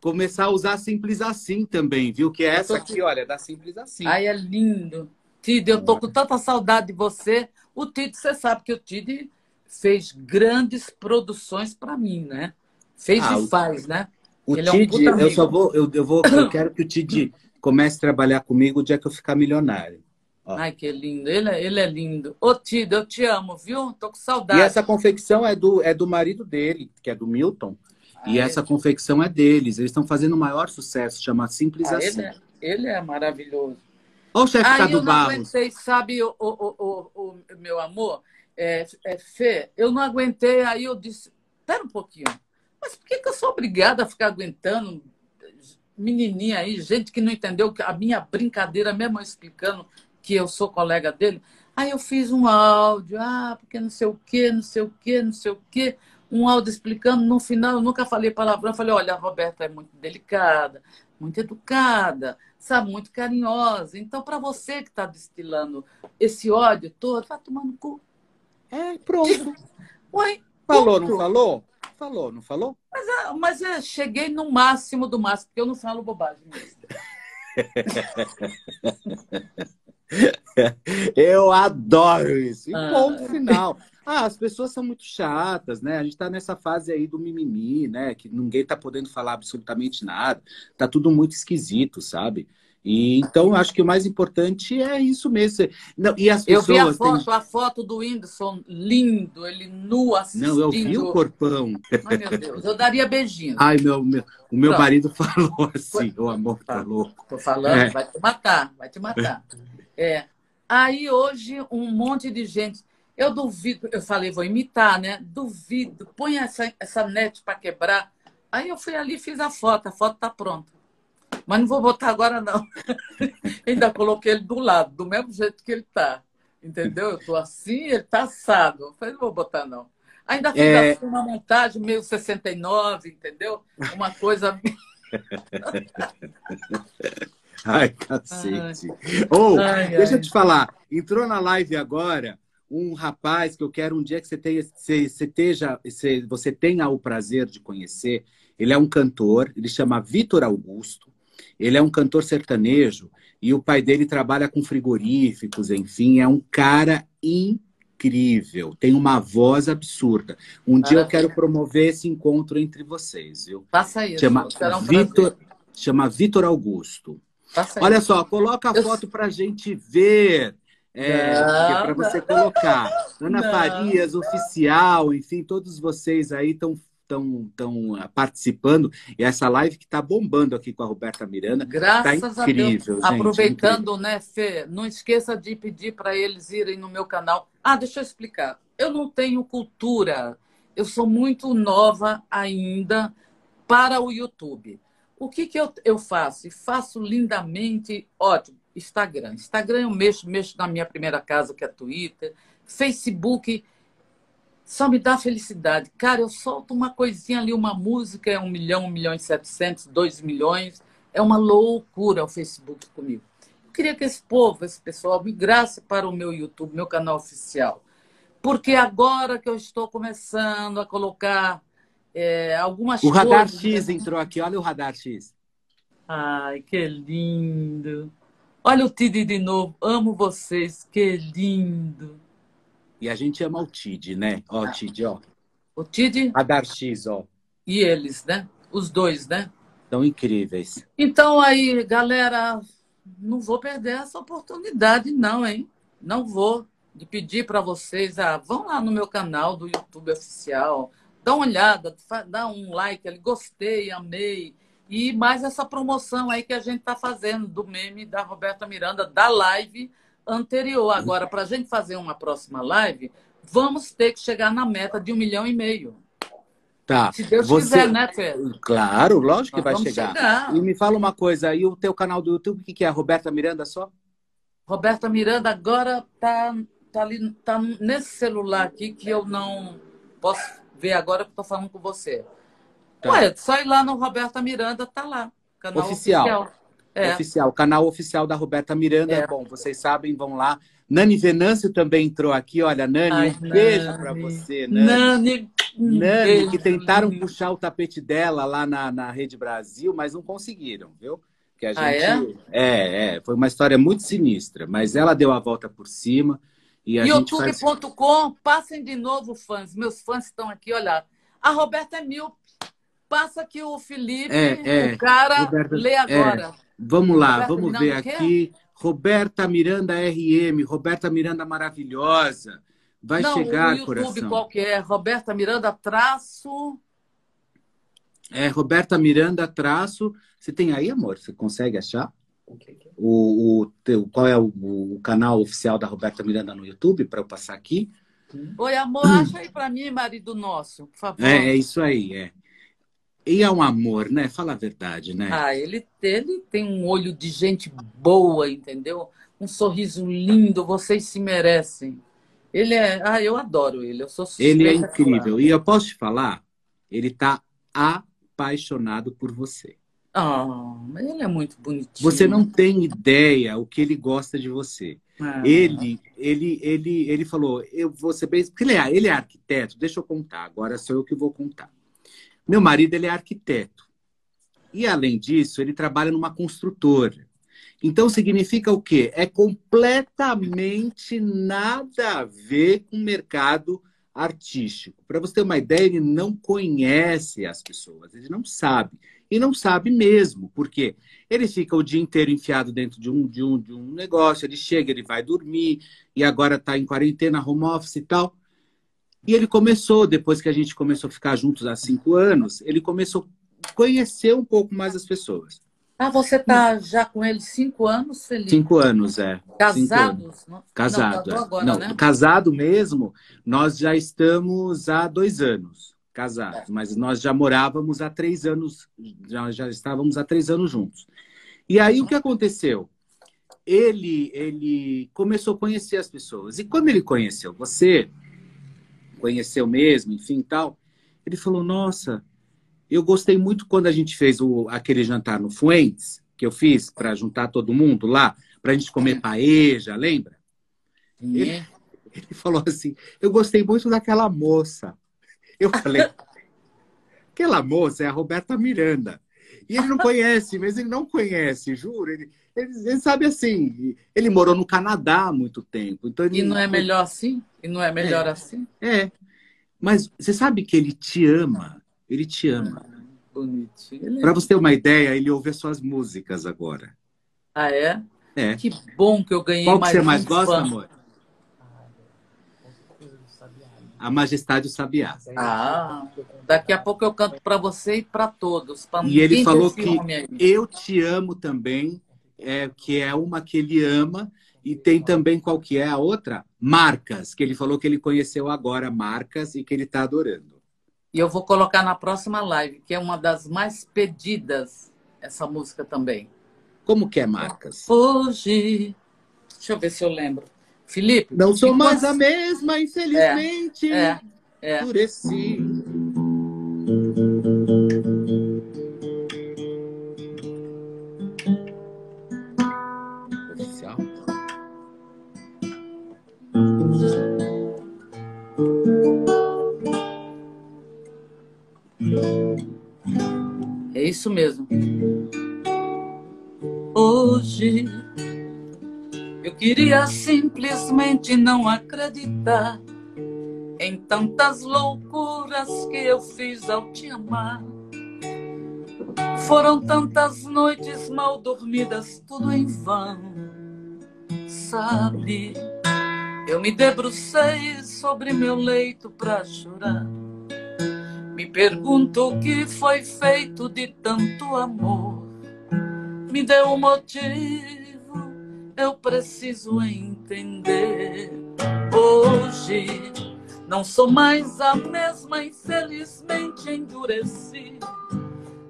Começar a usar simples assim também, viu? Que é essa aqui, olha, da simples assim. Ai, é lindo. Tid, eu tô com tanta saudade de você. O Tid, você sabe que o Tid fez grandes produções para mim, né? Fez ah, e faz, né? O Ele Tid, é um eu só vou, eu, eu vou, eu quero que o Tid comece a trabalhar comigo o dia que eu ficar milionário. Ó. Ai, que lindo. Ele, é, ele é lindo. Ô, Tido, eu te amo, viu? Tô com saudade. E essa confecção é do, é do marido dele, que é do Milton. Ah, e é. essa confecção é deles. Eles estão fazendo o maior sucesso, chama Simples ah, Assim. Ele é, ele é maravilhoso. Olha o chefe Aí Cadu eu não Barros. aguentei, sabe, o, o, o, o, meu amor? É, é, Fê, eu não aguentei, aí eu disse, espera um pouquinho. Mas por que, que eu sou obrigada a ficar aguentando menininha aí, gente que não entendeu a minha brincadeira, mesmo explicando que eu sou colega dele. Aí eu fiz um áudio, ah, porque não sei o quê, não sei o quê, não sei o quê. Um áudio explicando, no final eu nunca falei palavrão, eu falei, olha, a Roberta é muito delicada, muito educada, sabe, muito carinhosa. Então, para você que está destilando esse ódio todo, vai tomar no cu. É, pronto. Ué, falou, não falou? Falou, não falou? Mas, é, mas é, cheguei no máximo do máximo, porque eu não falo bobagem mesmo. Eu adoro isso. E ah. ponto final. Ah, as pessoas são muito chatas, né? A gente tá nessa fase aí do mimimi, né? Que ninguém tá podendo falar absolutamente nada. Tá tudo muito esquisito, sabe? E então acho que o mais importante é isso mesmo. Não, e as pessoas, eu vi a foto, têm... a foto do Whindersson, lindo, ele nu assistindo. Não, eu vi o corpão. Ai, meu Deus, eu daria beijinho. Ai, meu, meu o meu Pronto. marido falou assim, o amor tá louco. Tô falando, é. vai te matar, vai te matar. É. Aí hoje um monte de gente. Eu duvido, eu falei, vou imitar, né? Duvido, põe essa, essa net para quebrar. Aí eu fui ali e fiz a foto, a foto tá pronta. Mas não vou botar agora, não. Ainda coloquei ele do lado, do mesmo jeito que ele tá. Entendeu? Eu tô assim, ele tá assado. Eu falei, não vou botar, não. Ainda fiz é... assim, uma montagem meio 69, entendeu? Uma coisa. Ai, cacete. Ou, oh, deixa eu te falar, entrou na live agora um rapaz que eu quero um dia que você tenha, você, você, teja, você, você tenha o prazer de conhecer. Ele é um cantor, ele chama Vitor Augusto. Ele é um cantor sertanejo e o pai dele trabalha com frigoríficos, enfim, é um cara incrível, tem uma voz absurda. Um Maravilha. dia eu quero promover esse encontro entre vocês, viu? Faça isso. Chama um Vitor, chama Vitor Augusto. Olha só, coloca a eu... foto para gente ver. É, é para você colocar. Ana não. Farias, oficial, enfim, todos vocês aí estão estão tão ah, participando. E essa live que está bombando aqui com a Roberta Miranda. Tá Graças tá incrível, a Deus. Gente, Aproveitando, incrível. né, Fê? Não esqueça de pedir para eles irem no meu canal. Ah, deixa eu explicar. Eu não tenho cultura. Eu sou muito nova ainda para o YouTube. O que, que eu, eu faço? E faço lindamente, ótimo, Instagram. Instagram eu mexo, mexo na minha primeira casa, que é Twitter. Facebook só me dá felicidade. Cara, eu solto uma coisinha ali, uma música, é um milhão, um milhão e setecentos, dois milhões. É uma loucura o Facebook comigo. Eu queria que esse povo, esse pessoal, migrasse para o meu YouTube, meu canal oficial. Porque agora que eu estou começando a colocar é, algumas O Radar X né? entrou aqui, olha o Radar X. Ai, que lindo. Olha o Tid de novo, amo vocês, que lindo. E a gente ama o Tid, né? Ó, ah. Tid, ó. O Tid? Radar X, ó. E eles, né? Os dois, né? São incríveis. Então aí, galera, não vou perder essa oportunidade, não, hein? Não vou. De pedir para vocês, ah, vão lá no meu canal do YouTube oficial, dá uma olhada, dá um like ali, gostei, amei. E mais essa promoção aí que a gente está fazendo do meme da Roberta Miranda, da live anterior. Agora, para a gente fazer uma próxima live, vamos ter que chegar na meta de um milhão e meio. Tá. Se Deus Você... quiser, né, Pedro? Claro, lógico que Nós vai chegar. chegar. E me fala uma coisa, e o teu canal do YouTube, o que, que é? Roberta Miranda só? Roberta Miranda agora tá, tá ali, tá nesse celular aqui que eu não posso ver agora que estou falando com você. Tá. Ué, só ir lá no Roberta Miranda, tá lá. Canal oficial. Oficial. É. oficial. Canal oficial da Roberta Miranda. É. Bom, vocês sabem, vão lá. Nani Venâncio também entrou aqui. Olha, Nani, Ai, um Nani. beijo para você, Nani. Nani, Nani beijo, que tentaram lindo. puxar o tapete dela lá na, na Rede Brasil, mas não conseguiram, viu? Que a gente, ah, é? é? É, foi uma história muito sinistra, mas ela deu a volta por cima. YouTube.com, faz... passem de novo, fãs. Meus fãs estão aqui, olha. A Roberta é mil. Passa que o Felipe, é, é. o cara, Roberta, lê agora. É. Vamos lá, Roberta vamos ver aqui. Roberta Miranda RM, Roberta Miranda maravilhosa. Vai Não, chegar, o YouTube coração. qual que é? Roberta Miranda traço. É, Roberta Miranda traço. Você tem aí, amor? Você consegue achar? O, o teu, qual é o, o, canal oficial da Roberta Miranda no YouTube para eu passar aqui? Oi, amor, acha aí para mim, marido nosso, por favor. É, é isso aí, é. E é um amor, né? Fala a verdade, né? Ah, ele, ele tem um olho de gente boa, entendeu? Um sorriso lindo, vocês se merecem. Ele é. Ah, eu adoro ele. Eu sou Ele é incrível. E eu posso te falar, ele está apaixonado por você. Ah, ele é muito bonitinho. Você não tem ideia o que ele gosta de você. Ah. Ele, ele, ele, ele falou, eu vou ser bem. Porque ele é, ele é arquiteto, deixa eu contar, agora sou eu que vou contar. Meu marido ele é arquiteto. E além disso, ele trabalha numa construtora. Então significa o quê? É completamente nada a ver com o mercado artístico. Para você ter uma ideia, ele não conhece as pessoas, ele não sabe. E não sabe mesmo, porque ele fica o dia inteiro enfiado dentro de um, de um, de um negócio, ele chega, ele vai dormir, e agora está em quarentena, home office e tal. E ele começou, depois que a gente começou a ficar juntos há cinco anos, ele começou a conhecer um pouco mais as pessoas. Ah, você está já com ele cinco anos, Felipe? Cinco anos, é. Casados? Não? Casado. Não, é. agora, não né? casado mesmo, nós já estamos há dois anos casados, é. mas nós já morávamos há três anos, já, já estávamos há três anos juntos. E aí o que aconteceu? Ele, ele começou a conhecer as pessoas. E como ele conheceu você, conheceu mesmo, enfim, tal. Ele falou: Nossa, eu gostei muito quando a gente fez o, aquele jantar no Fuentes, que eu fiz para juntar todo mundo lá, para a gente comer paeja, lembra? Ele, ele falou assim: Eu gostei muito daquela moça. Eu falei: Aquela moça é a Roberta Miranda. E ele não conhece, mas ele não conhece, juro. Ele, ele, ele, sabe assim, ele morou no Canadá há muito tempo. Então ele... E não é melhor assim? E não é melhor é, assim? É. Mas você sabe que ele te ama. Ele te ama. Ah, bonitinho. Para você ter uma ideia, ele ouve as suas músicas agora. Ah, é? É. Que bom que eu ganhei Qual mais que você mais gosta, fã. amor? A Majestade do Sabiá. Ah, daqui a pouco eu canto para você e para todos. pra E ele falou que. Eu Te Amo também, é, que é uma que ele ama. E tem também qual que é a outra? Marcas, que ele falou que ele conheceu agora, Marcas, e que ele está adorando. E eu vou colocar na próxima live, que é uma das mais pedidas, essa música também. Como que é Marcas? Hoje. Deixa eu ver se eu lembro. Felipe. Não sou mais a mesma, infelizmente. É, é. Endureci. Oficial. É isso mesmo. Hoje queria simplesmente não acreditar em tantas loucuras que eu fiz ao te amar. Foram tantas noites mal dormidas, tudo em vão. Sabe, eu me debrucei sobre meu leito pra chorar. Me pergunto o que foi feito de tanto amor. Me deu um motivo, eu preciso entender. Hoje não sou mais a mesma, infelizmente endureci.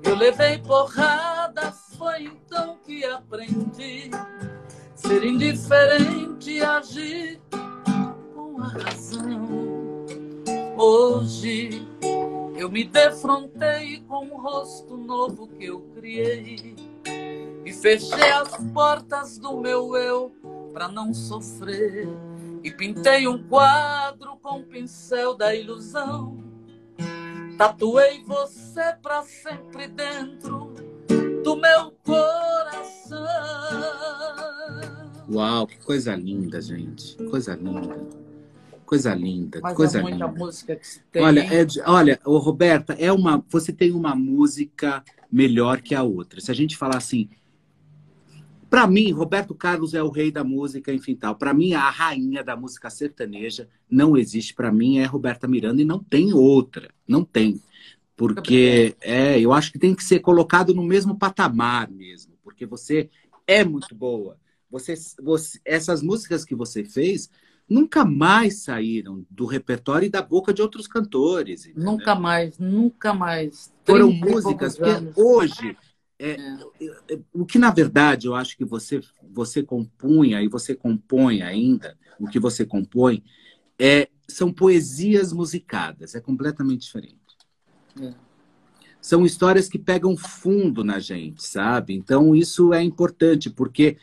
Eu levei porradas, foi então que aprendi. Ser indiferente e agir com a razão. Hoje eu me defrontei com um rosto novo que eu criei e fechei as portas do meu eu para não sofrer e pintei um quadro com o pincel da ilusão. Tatuei você para sempre dentro do meu coração. Uau, que coisa linda, gente. Coisa linda. Coisa linda, Mas coisa é muita linda. música que se tem. Olha, é olha, ô, Roberta, é uma, você tem uma música melhor que a outra. Se a gente falar assim, para mim, Roberto Carlos é o rei da música, enfim, tal. Para mim, a rainha da música sertaneja não existe. Para mim é Roberta Miranda e não tem outra, não tem, porque é, eu acho que tem que ser colocado no mesmo patamar mesmo, porque você é muito boa. Você, você- essas músicas que você fez, nunca mais saíram do repertório e da boca de outros cantores. Entendeu? Nunca mais, nunca mais. Foram músicas que hoje é, é. o que na verdade eu acho que você você compunha e você compõe ainda o que você compõe é são poesias musicadas é completamente diferente. É. são histórias que pegam fundo na gente sabe? Então isso é importante porque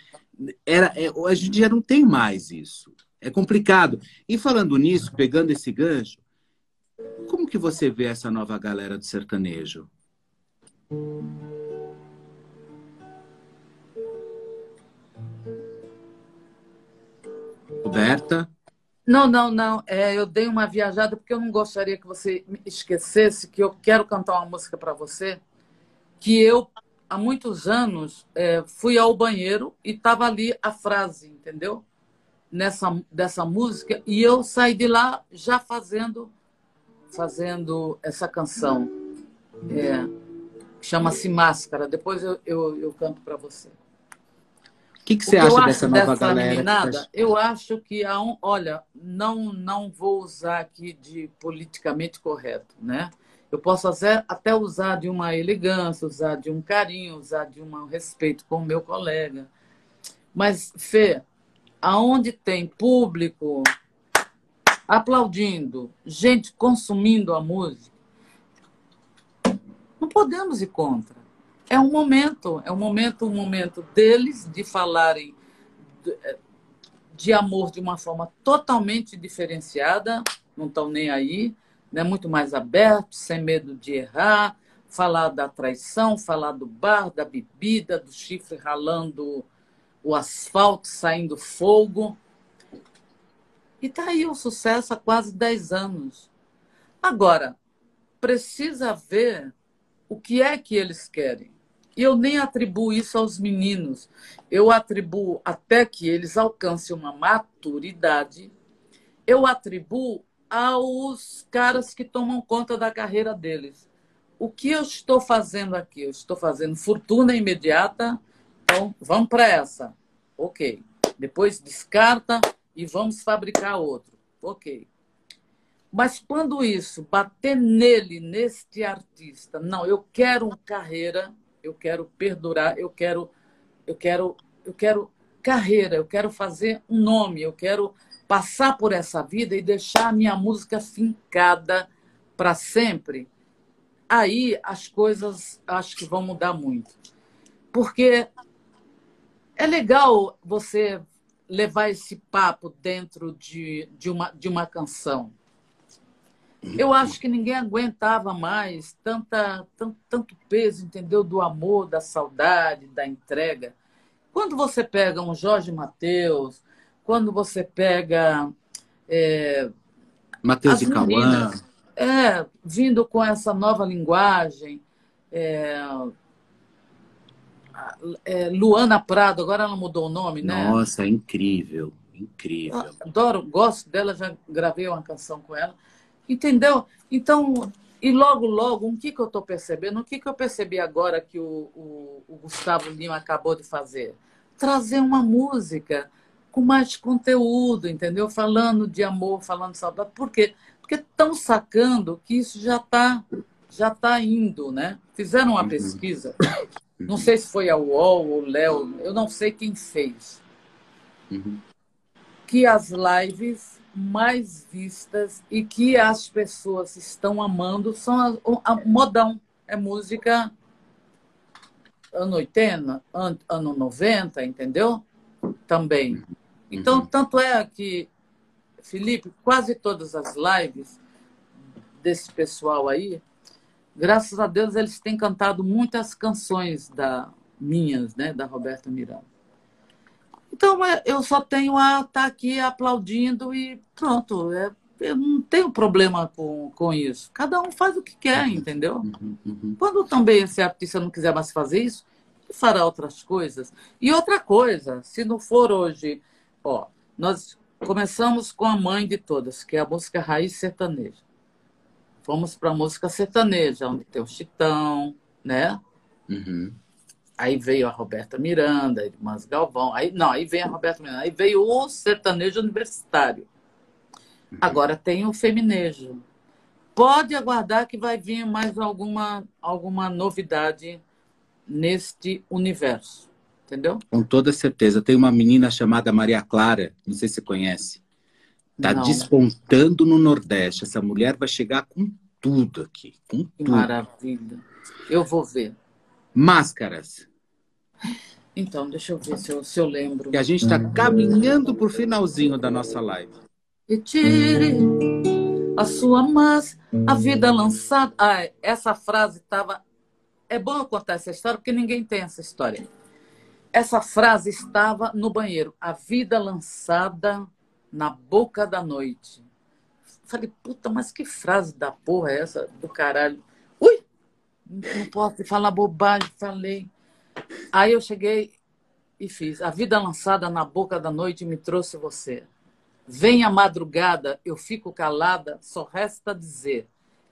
era é, hoje em dia não tem mais isso. É complicado. E falando nisso pegando esse gancho como que você vê essa nova galera do sertanejo Roberta? Não, não, não. É, eu dei uma viajada porque eu não gostaria que você esquecesse que eu quero cantar uma música para você que eu há muitos anos é, fui ao banheiro e estava ali a frase, entendeu? Nessa dessa música e eu saí de lá já fazendo fazendo essa canção. É, Chama-se Máscara. Depois eu, eu, eu canto para você que, que você acha dessa nova dessa galera? Meninada, tá... Eu acho que há um. Olha, não, não vou usar aqui de politicamente correto, né? Eu posso até usar de uma elegância, usar de um carinho, usar de um respeito com o meu colega. Mas, Fê, aonde tem público aplaudindo, gente consumindo a música, não podemos ir contra é um momento, é um momento, um momento deles de falarem eh, de amor de uma forma totalmente diferenciada, não estão nem aí, né? muito mais aberto, sem medo de errar, falar da traição, falar do bar, da bebida, do chifre ralando o asfalto, saindo fogo. E está aí o sucesso há quase 10 anos. Agora, precisa ver o que é que eles querem. Eu nem atribuo isso aos meninos. Eu atribuo até que eles alcancem uma maturidade. Eu atribuo aos caras que tomam conta da carreira deles. O que eu estou fazendo aqui? Eu estou fazendo fortuna imediata. Então, vamos para essa. Ok. Depois descarta e vamos fabricar outro. Ok. Mas quando isso bater nele, neste artista, não, eu quero carreira, eu quero perdurar, eu quero, eu quero, eu quero carreira, eu quero fazer um nome, eu quero passar por essa vida e deixar a minha música fincada para sempre. Aí as coisas acho que vão mudar muito. Porque é legal você levar esse papo dentro de, de, uma, de uma canção. Eu acho que ninguém aguentava mais tanta, tanto, tanto peso, entendeu? Do amor, da saudade, da entrega. Quando você pega um Jorge Mateus, quando você pega. É, Mateus e Cauã. É, vindo com essa nova linguagem. É, é, Luana Prado, agora ela mudou o nome, né? Nossa, é incrível, incrível. Eu adoro, gosto dela, já gravei uma canção com ela. Entendeu? Então, e logo, logo, o que, que eu estou percebendo? O que, que eu percebi agora que o, o, o, Gustavo Lima acabou de fazer? Trazer uma música com mais conteúdo, entendeu? Falando de amor, falando de saudade. Por quê? Porque estão sacando que isso já está já tá indo, né? Fizeram uma uhum. pesquisa, não sei se foi a UOL ou o Léo, eu não sei quem fez, uhum. que as lives mais vistas e que as pessoas estão amando são a, a modão. É música ano 80, ano, ano 90, entendeu? Também. Então, uhum. tanto é que, Felipe, quase todas as lives desse pessoal aí, graças a Deus, eles têm cantado muitas canções da minhas, né, da Roberta Miranda. Então, é, eu só tenho a estar tá aqui aplaudindo e pronto. É, eu não tenho problema com, com isso. Cada um faz o que quer, uhum. entendeu? Uhum, uhum. Quando também esse artista não quiser mais fazer isso, ele fará outras coisas. E outra coisa, se não for hoje, ó, nós começamos com a mãe de todas, que é a música raiz sertaneja. Fomos para a música sertaneja, onde tem o Chitão, né? Uhum. Aí veio a Roberta Miranda, Irmãs Galvão. Aí, não, aí vem a Roberta Miranda. Aí veio o sertanejo universitário. Agora tem o feminejo. Pode aguardar que vai vir mais alguma, alguma novidade neste universo. Entendeu? Com toda certeza. Tem uma menina chamada Maria Clara, não sei se você conhece. Está despontando no Nordeste. Essa mulher vai chegar com tudo aqui. Com tudo. Maravilha. Eu vou ver. Máscaras. Então, deixa eu ver se eu, se eu lembro. Que a gente está caminhando para o finalzinho da nossa live. Retire a sua máscara, a vida lançada. Ah, essa frase estava. É bom eu contar essa história porque ninguém tem essa história. Essa frase estava no banheiro. A vida lançada na boca da noite. Falei, puta, mas que frase da porra é essa do caralho? Não posso falar bobagem, falei. Aí eu cheguei e fiz. A vida lançada na boca da noite me trouxe você. Vem a madrugada, eu fico calada, só resta dizer.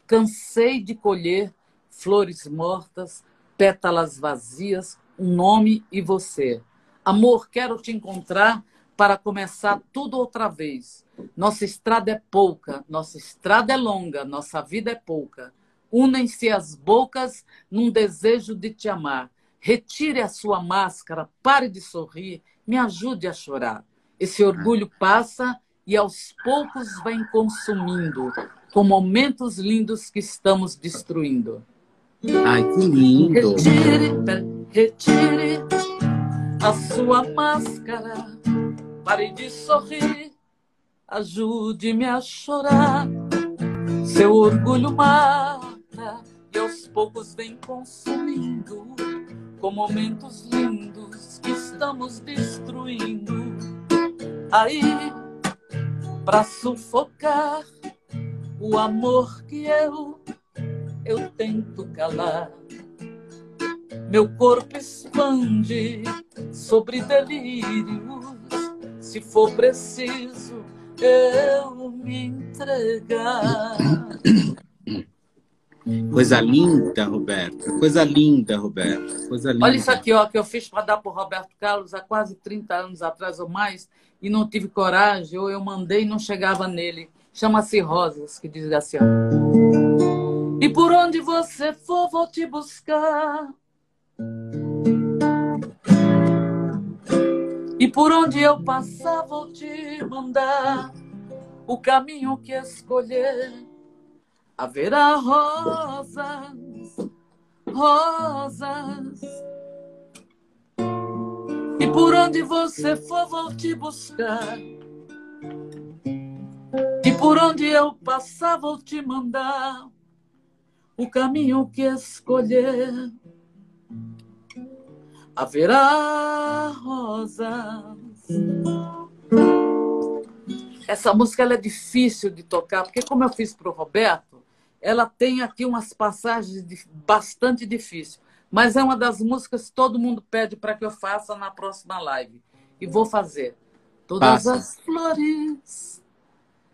Cansei de colher flores mortas, pétalas vazias, um nome e você. Amor, quero te encontrar para começar tudo outra vez. Nossa estrada é pouca, nossa estrada é longa, nossa vida é pouca. Unem-se as bocas num desejo de te amar. Retire a sua máscara, pare de sorrir, me ajude a chorar. Esse orgulho passa e aos poucos vem consumindo, com momentos lindos que estamos destruindo. Ai, que lindo! Retire, retire a sua máscara Pare de sorrir, ajude-me a chorar. Seu orgulho mata e aos poucos vem consumindo com momentos lindos que estamos destruindo. Aí, para sufocar o amor que eu eu tento calar. Meu corpo expande sobre delírios se for preciso eu me entregar. Coisa linda, Roberta. Coisa linda, Roberta. Coisa linda. Olha isso aqui, ó, que eu fiz para dar para Roberto Carlos há quase 30 anos atrás ou mais, e não tive coragem, ou eu mandei e não chegava nele. Chama-se Rosas, que diz assim, ó. E por onde você for, vou te buscar. E por onde eu passar, vou te mandar o caminho que escolher. Haverá rosas, rosas. E por onde você for, vou te buscar. E por onde eu passar, vou te mandar o caminho que escolher haverá rosas. Essa música é difícil de tocar, porque como eu fiz para o Roberto, ela tem aqui umas passagens de, bastante difíceis. Mas é uma das músicas que todo mundo pede para que eu faça na próxima live. E vou fazer. Todas Passa. as flores,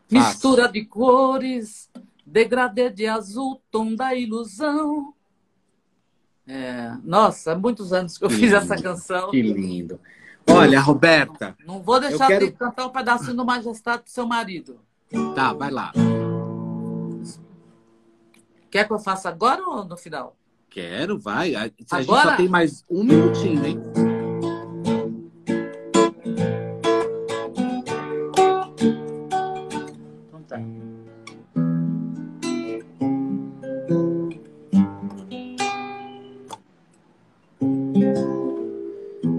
Passa. mistura de cores, degradê de azul, tom da ilusão é, nossa, há muitos anos que eu que fiz lindo, essa canção. Que lindo. Olha, Roberta. Não vou deixar quero... de cantar um pedacinho do Majestade do seu marido. Tá, vai lá. Quer que eu faça agora ou no final? Quero, vai. A, a gente só tem mais um minutinho, hein?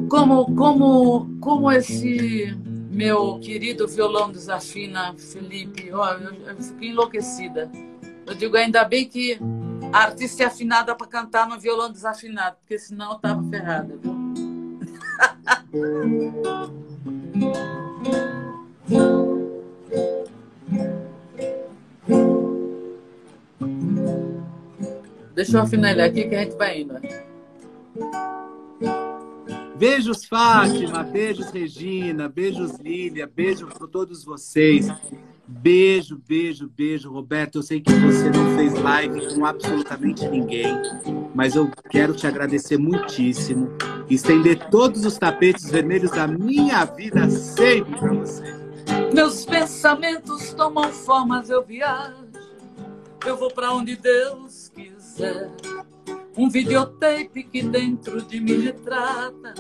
como, como, como esse meu querido violão desafina, Felipe, oh, eu, eu fiquei enlouquecida. Eu digo, ainda bem que a artista é afinada para cantar no violão desafinado, porque senão eu tava ferrada? Deixa eu afinar ele aqui que a gente vai indo. Né? Beijos, Fátima. Beijos, Regina. Beijos, Lília. Beijo para todos vocês. Beijo, beijo, beijo, Roberto. Eu sei que você não fez live com absolutamente ninguém, mas eu quero te agradecer muitíssimo. Estender todos os tapetes vermelhos da minha vida sempre para você. Meus pensamentos tomam formas, eu viajo. Eu vou para onde Deus quiser. Um videotape que dentro de mim retrata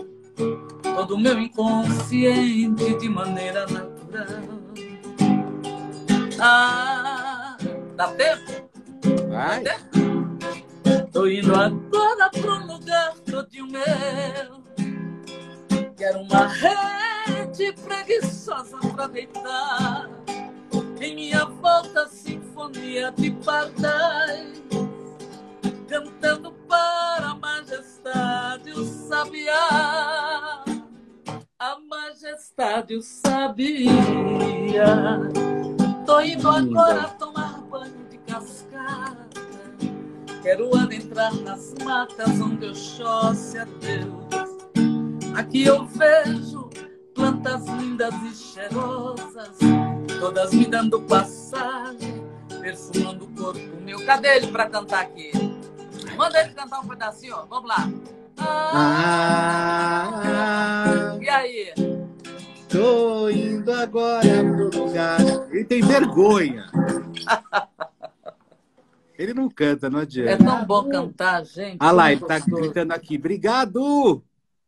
todo o meu inconsciente de maneira natural. Ah, dá tempo? Vai. Dá tempo? Tô indo agora pro lugar todo meu. Quero uma rede preguiçosa pra deitar. Em minha volta, sinfonia de pardais cantando para a majestade o sabiá. A majestade o sabia. Tô indo agora tomar banho de cascata. Quero adentrar nas matas onde eu choce a Deus. Aqui eu vejo plantas lindas e cheirosas, todas me dando passagem, perfumando o corpo meu. Cadê ele para cantar aqui? Manda ele cantar um pedacinho, ó. Vamos lá. Ah, ah, E aí? Tô indo agora pro lugar. Ele tem vergonha. Ele não canta, não É adianta. tão bom cantar, gente. Ah lá, ele tá gostoso. gritando aqui. Obrigado!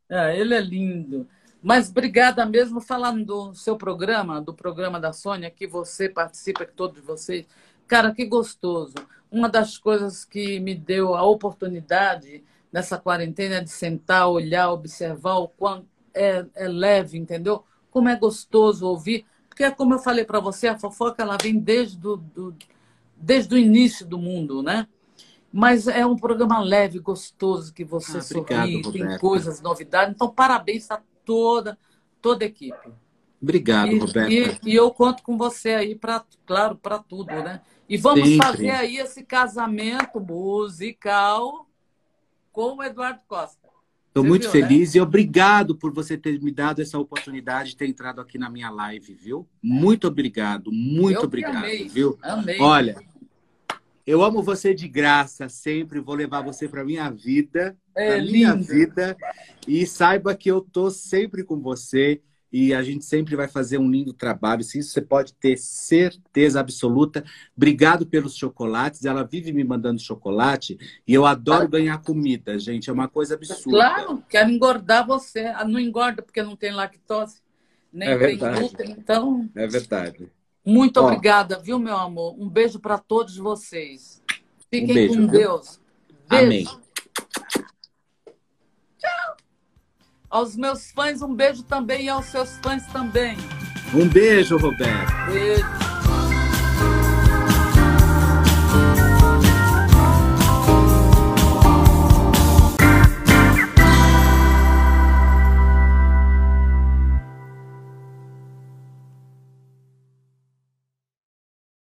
É, ele é lindo. Mas obrigada mesmo falando do seu programa, do programa da Sônia, que você participa, que todos vocês. Cara, que gostoso. Uma das coisas que me deu a oportunidade nessa quarentena é de sentar, olhar, observar o quanto é, é leve, entendeu? Como é gostoso ouvir. Porque, como eu falei para você, a fofoca ela vem desde, do, do- desde o início do mundo, né? Mas é um programa leve, gostoso, que você Ah, obrigado, sorri, tem Roberta. coisas, novidades. Então, parabéns a toda, toda a equipe. Obrigado, E, Roberta. e- e eu conto com você aí, pra, claro, para tudo, né? E vamos Sempre. fazer aí esse casamento musical com o Eduardo Costa. Estou muito viu, né? feliz e obrigado por você ter me dado essa oportunidade de ter entrado aqui na minha live, viu? Muito obrigado, muito Eu obrigado, amei. viu? Amei. Olha, eu amo você de graça sempre, vou levar você para minha vida, é minha vida e saiba que eu tô sempre com você e a gente sempre vai fazer um lindo trabalho. Isso você pode ter certeza absoluta. Obrigado pelos chocolates. Ela vive me mandando chocolate e eu adoro ganhar comida, gente. É uma coisa absurda. Claro, quero engordar você. Ah, Não engorda porque não tem lactose, nem É tem glúten. Então, É verdade. muito Ó. obrigada, viu, meu amor? Um beijo para todos vocês. Fiquem Um beijo, com viu? Deus. Beijo. Amém. Aos meus fãs, um beijo também e aos seus fãs também. Um beijo, Roberto. Beijo.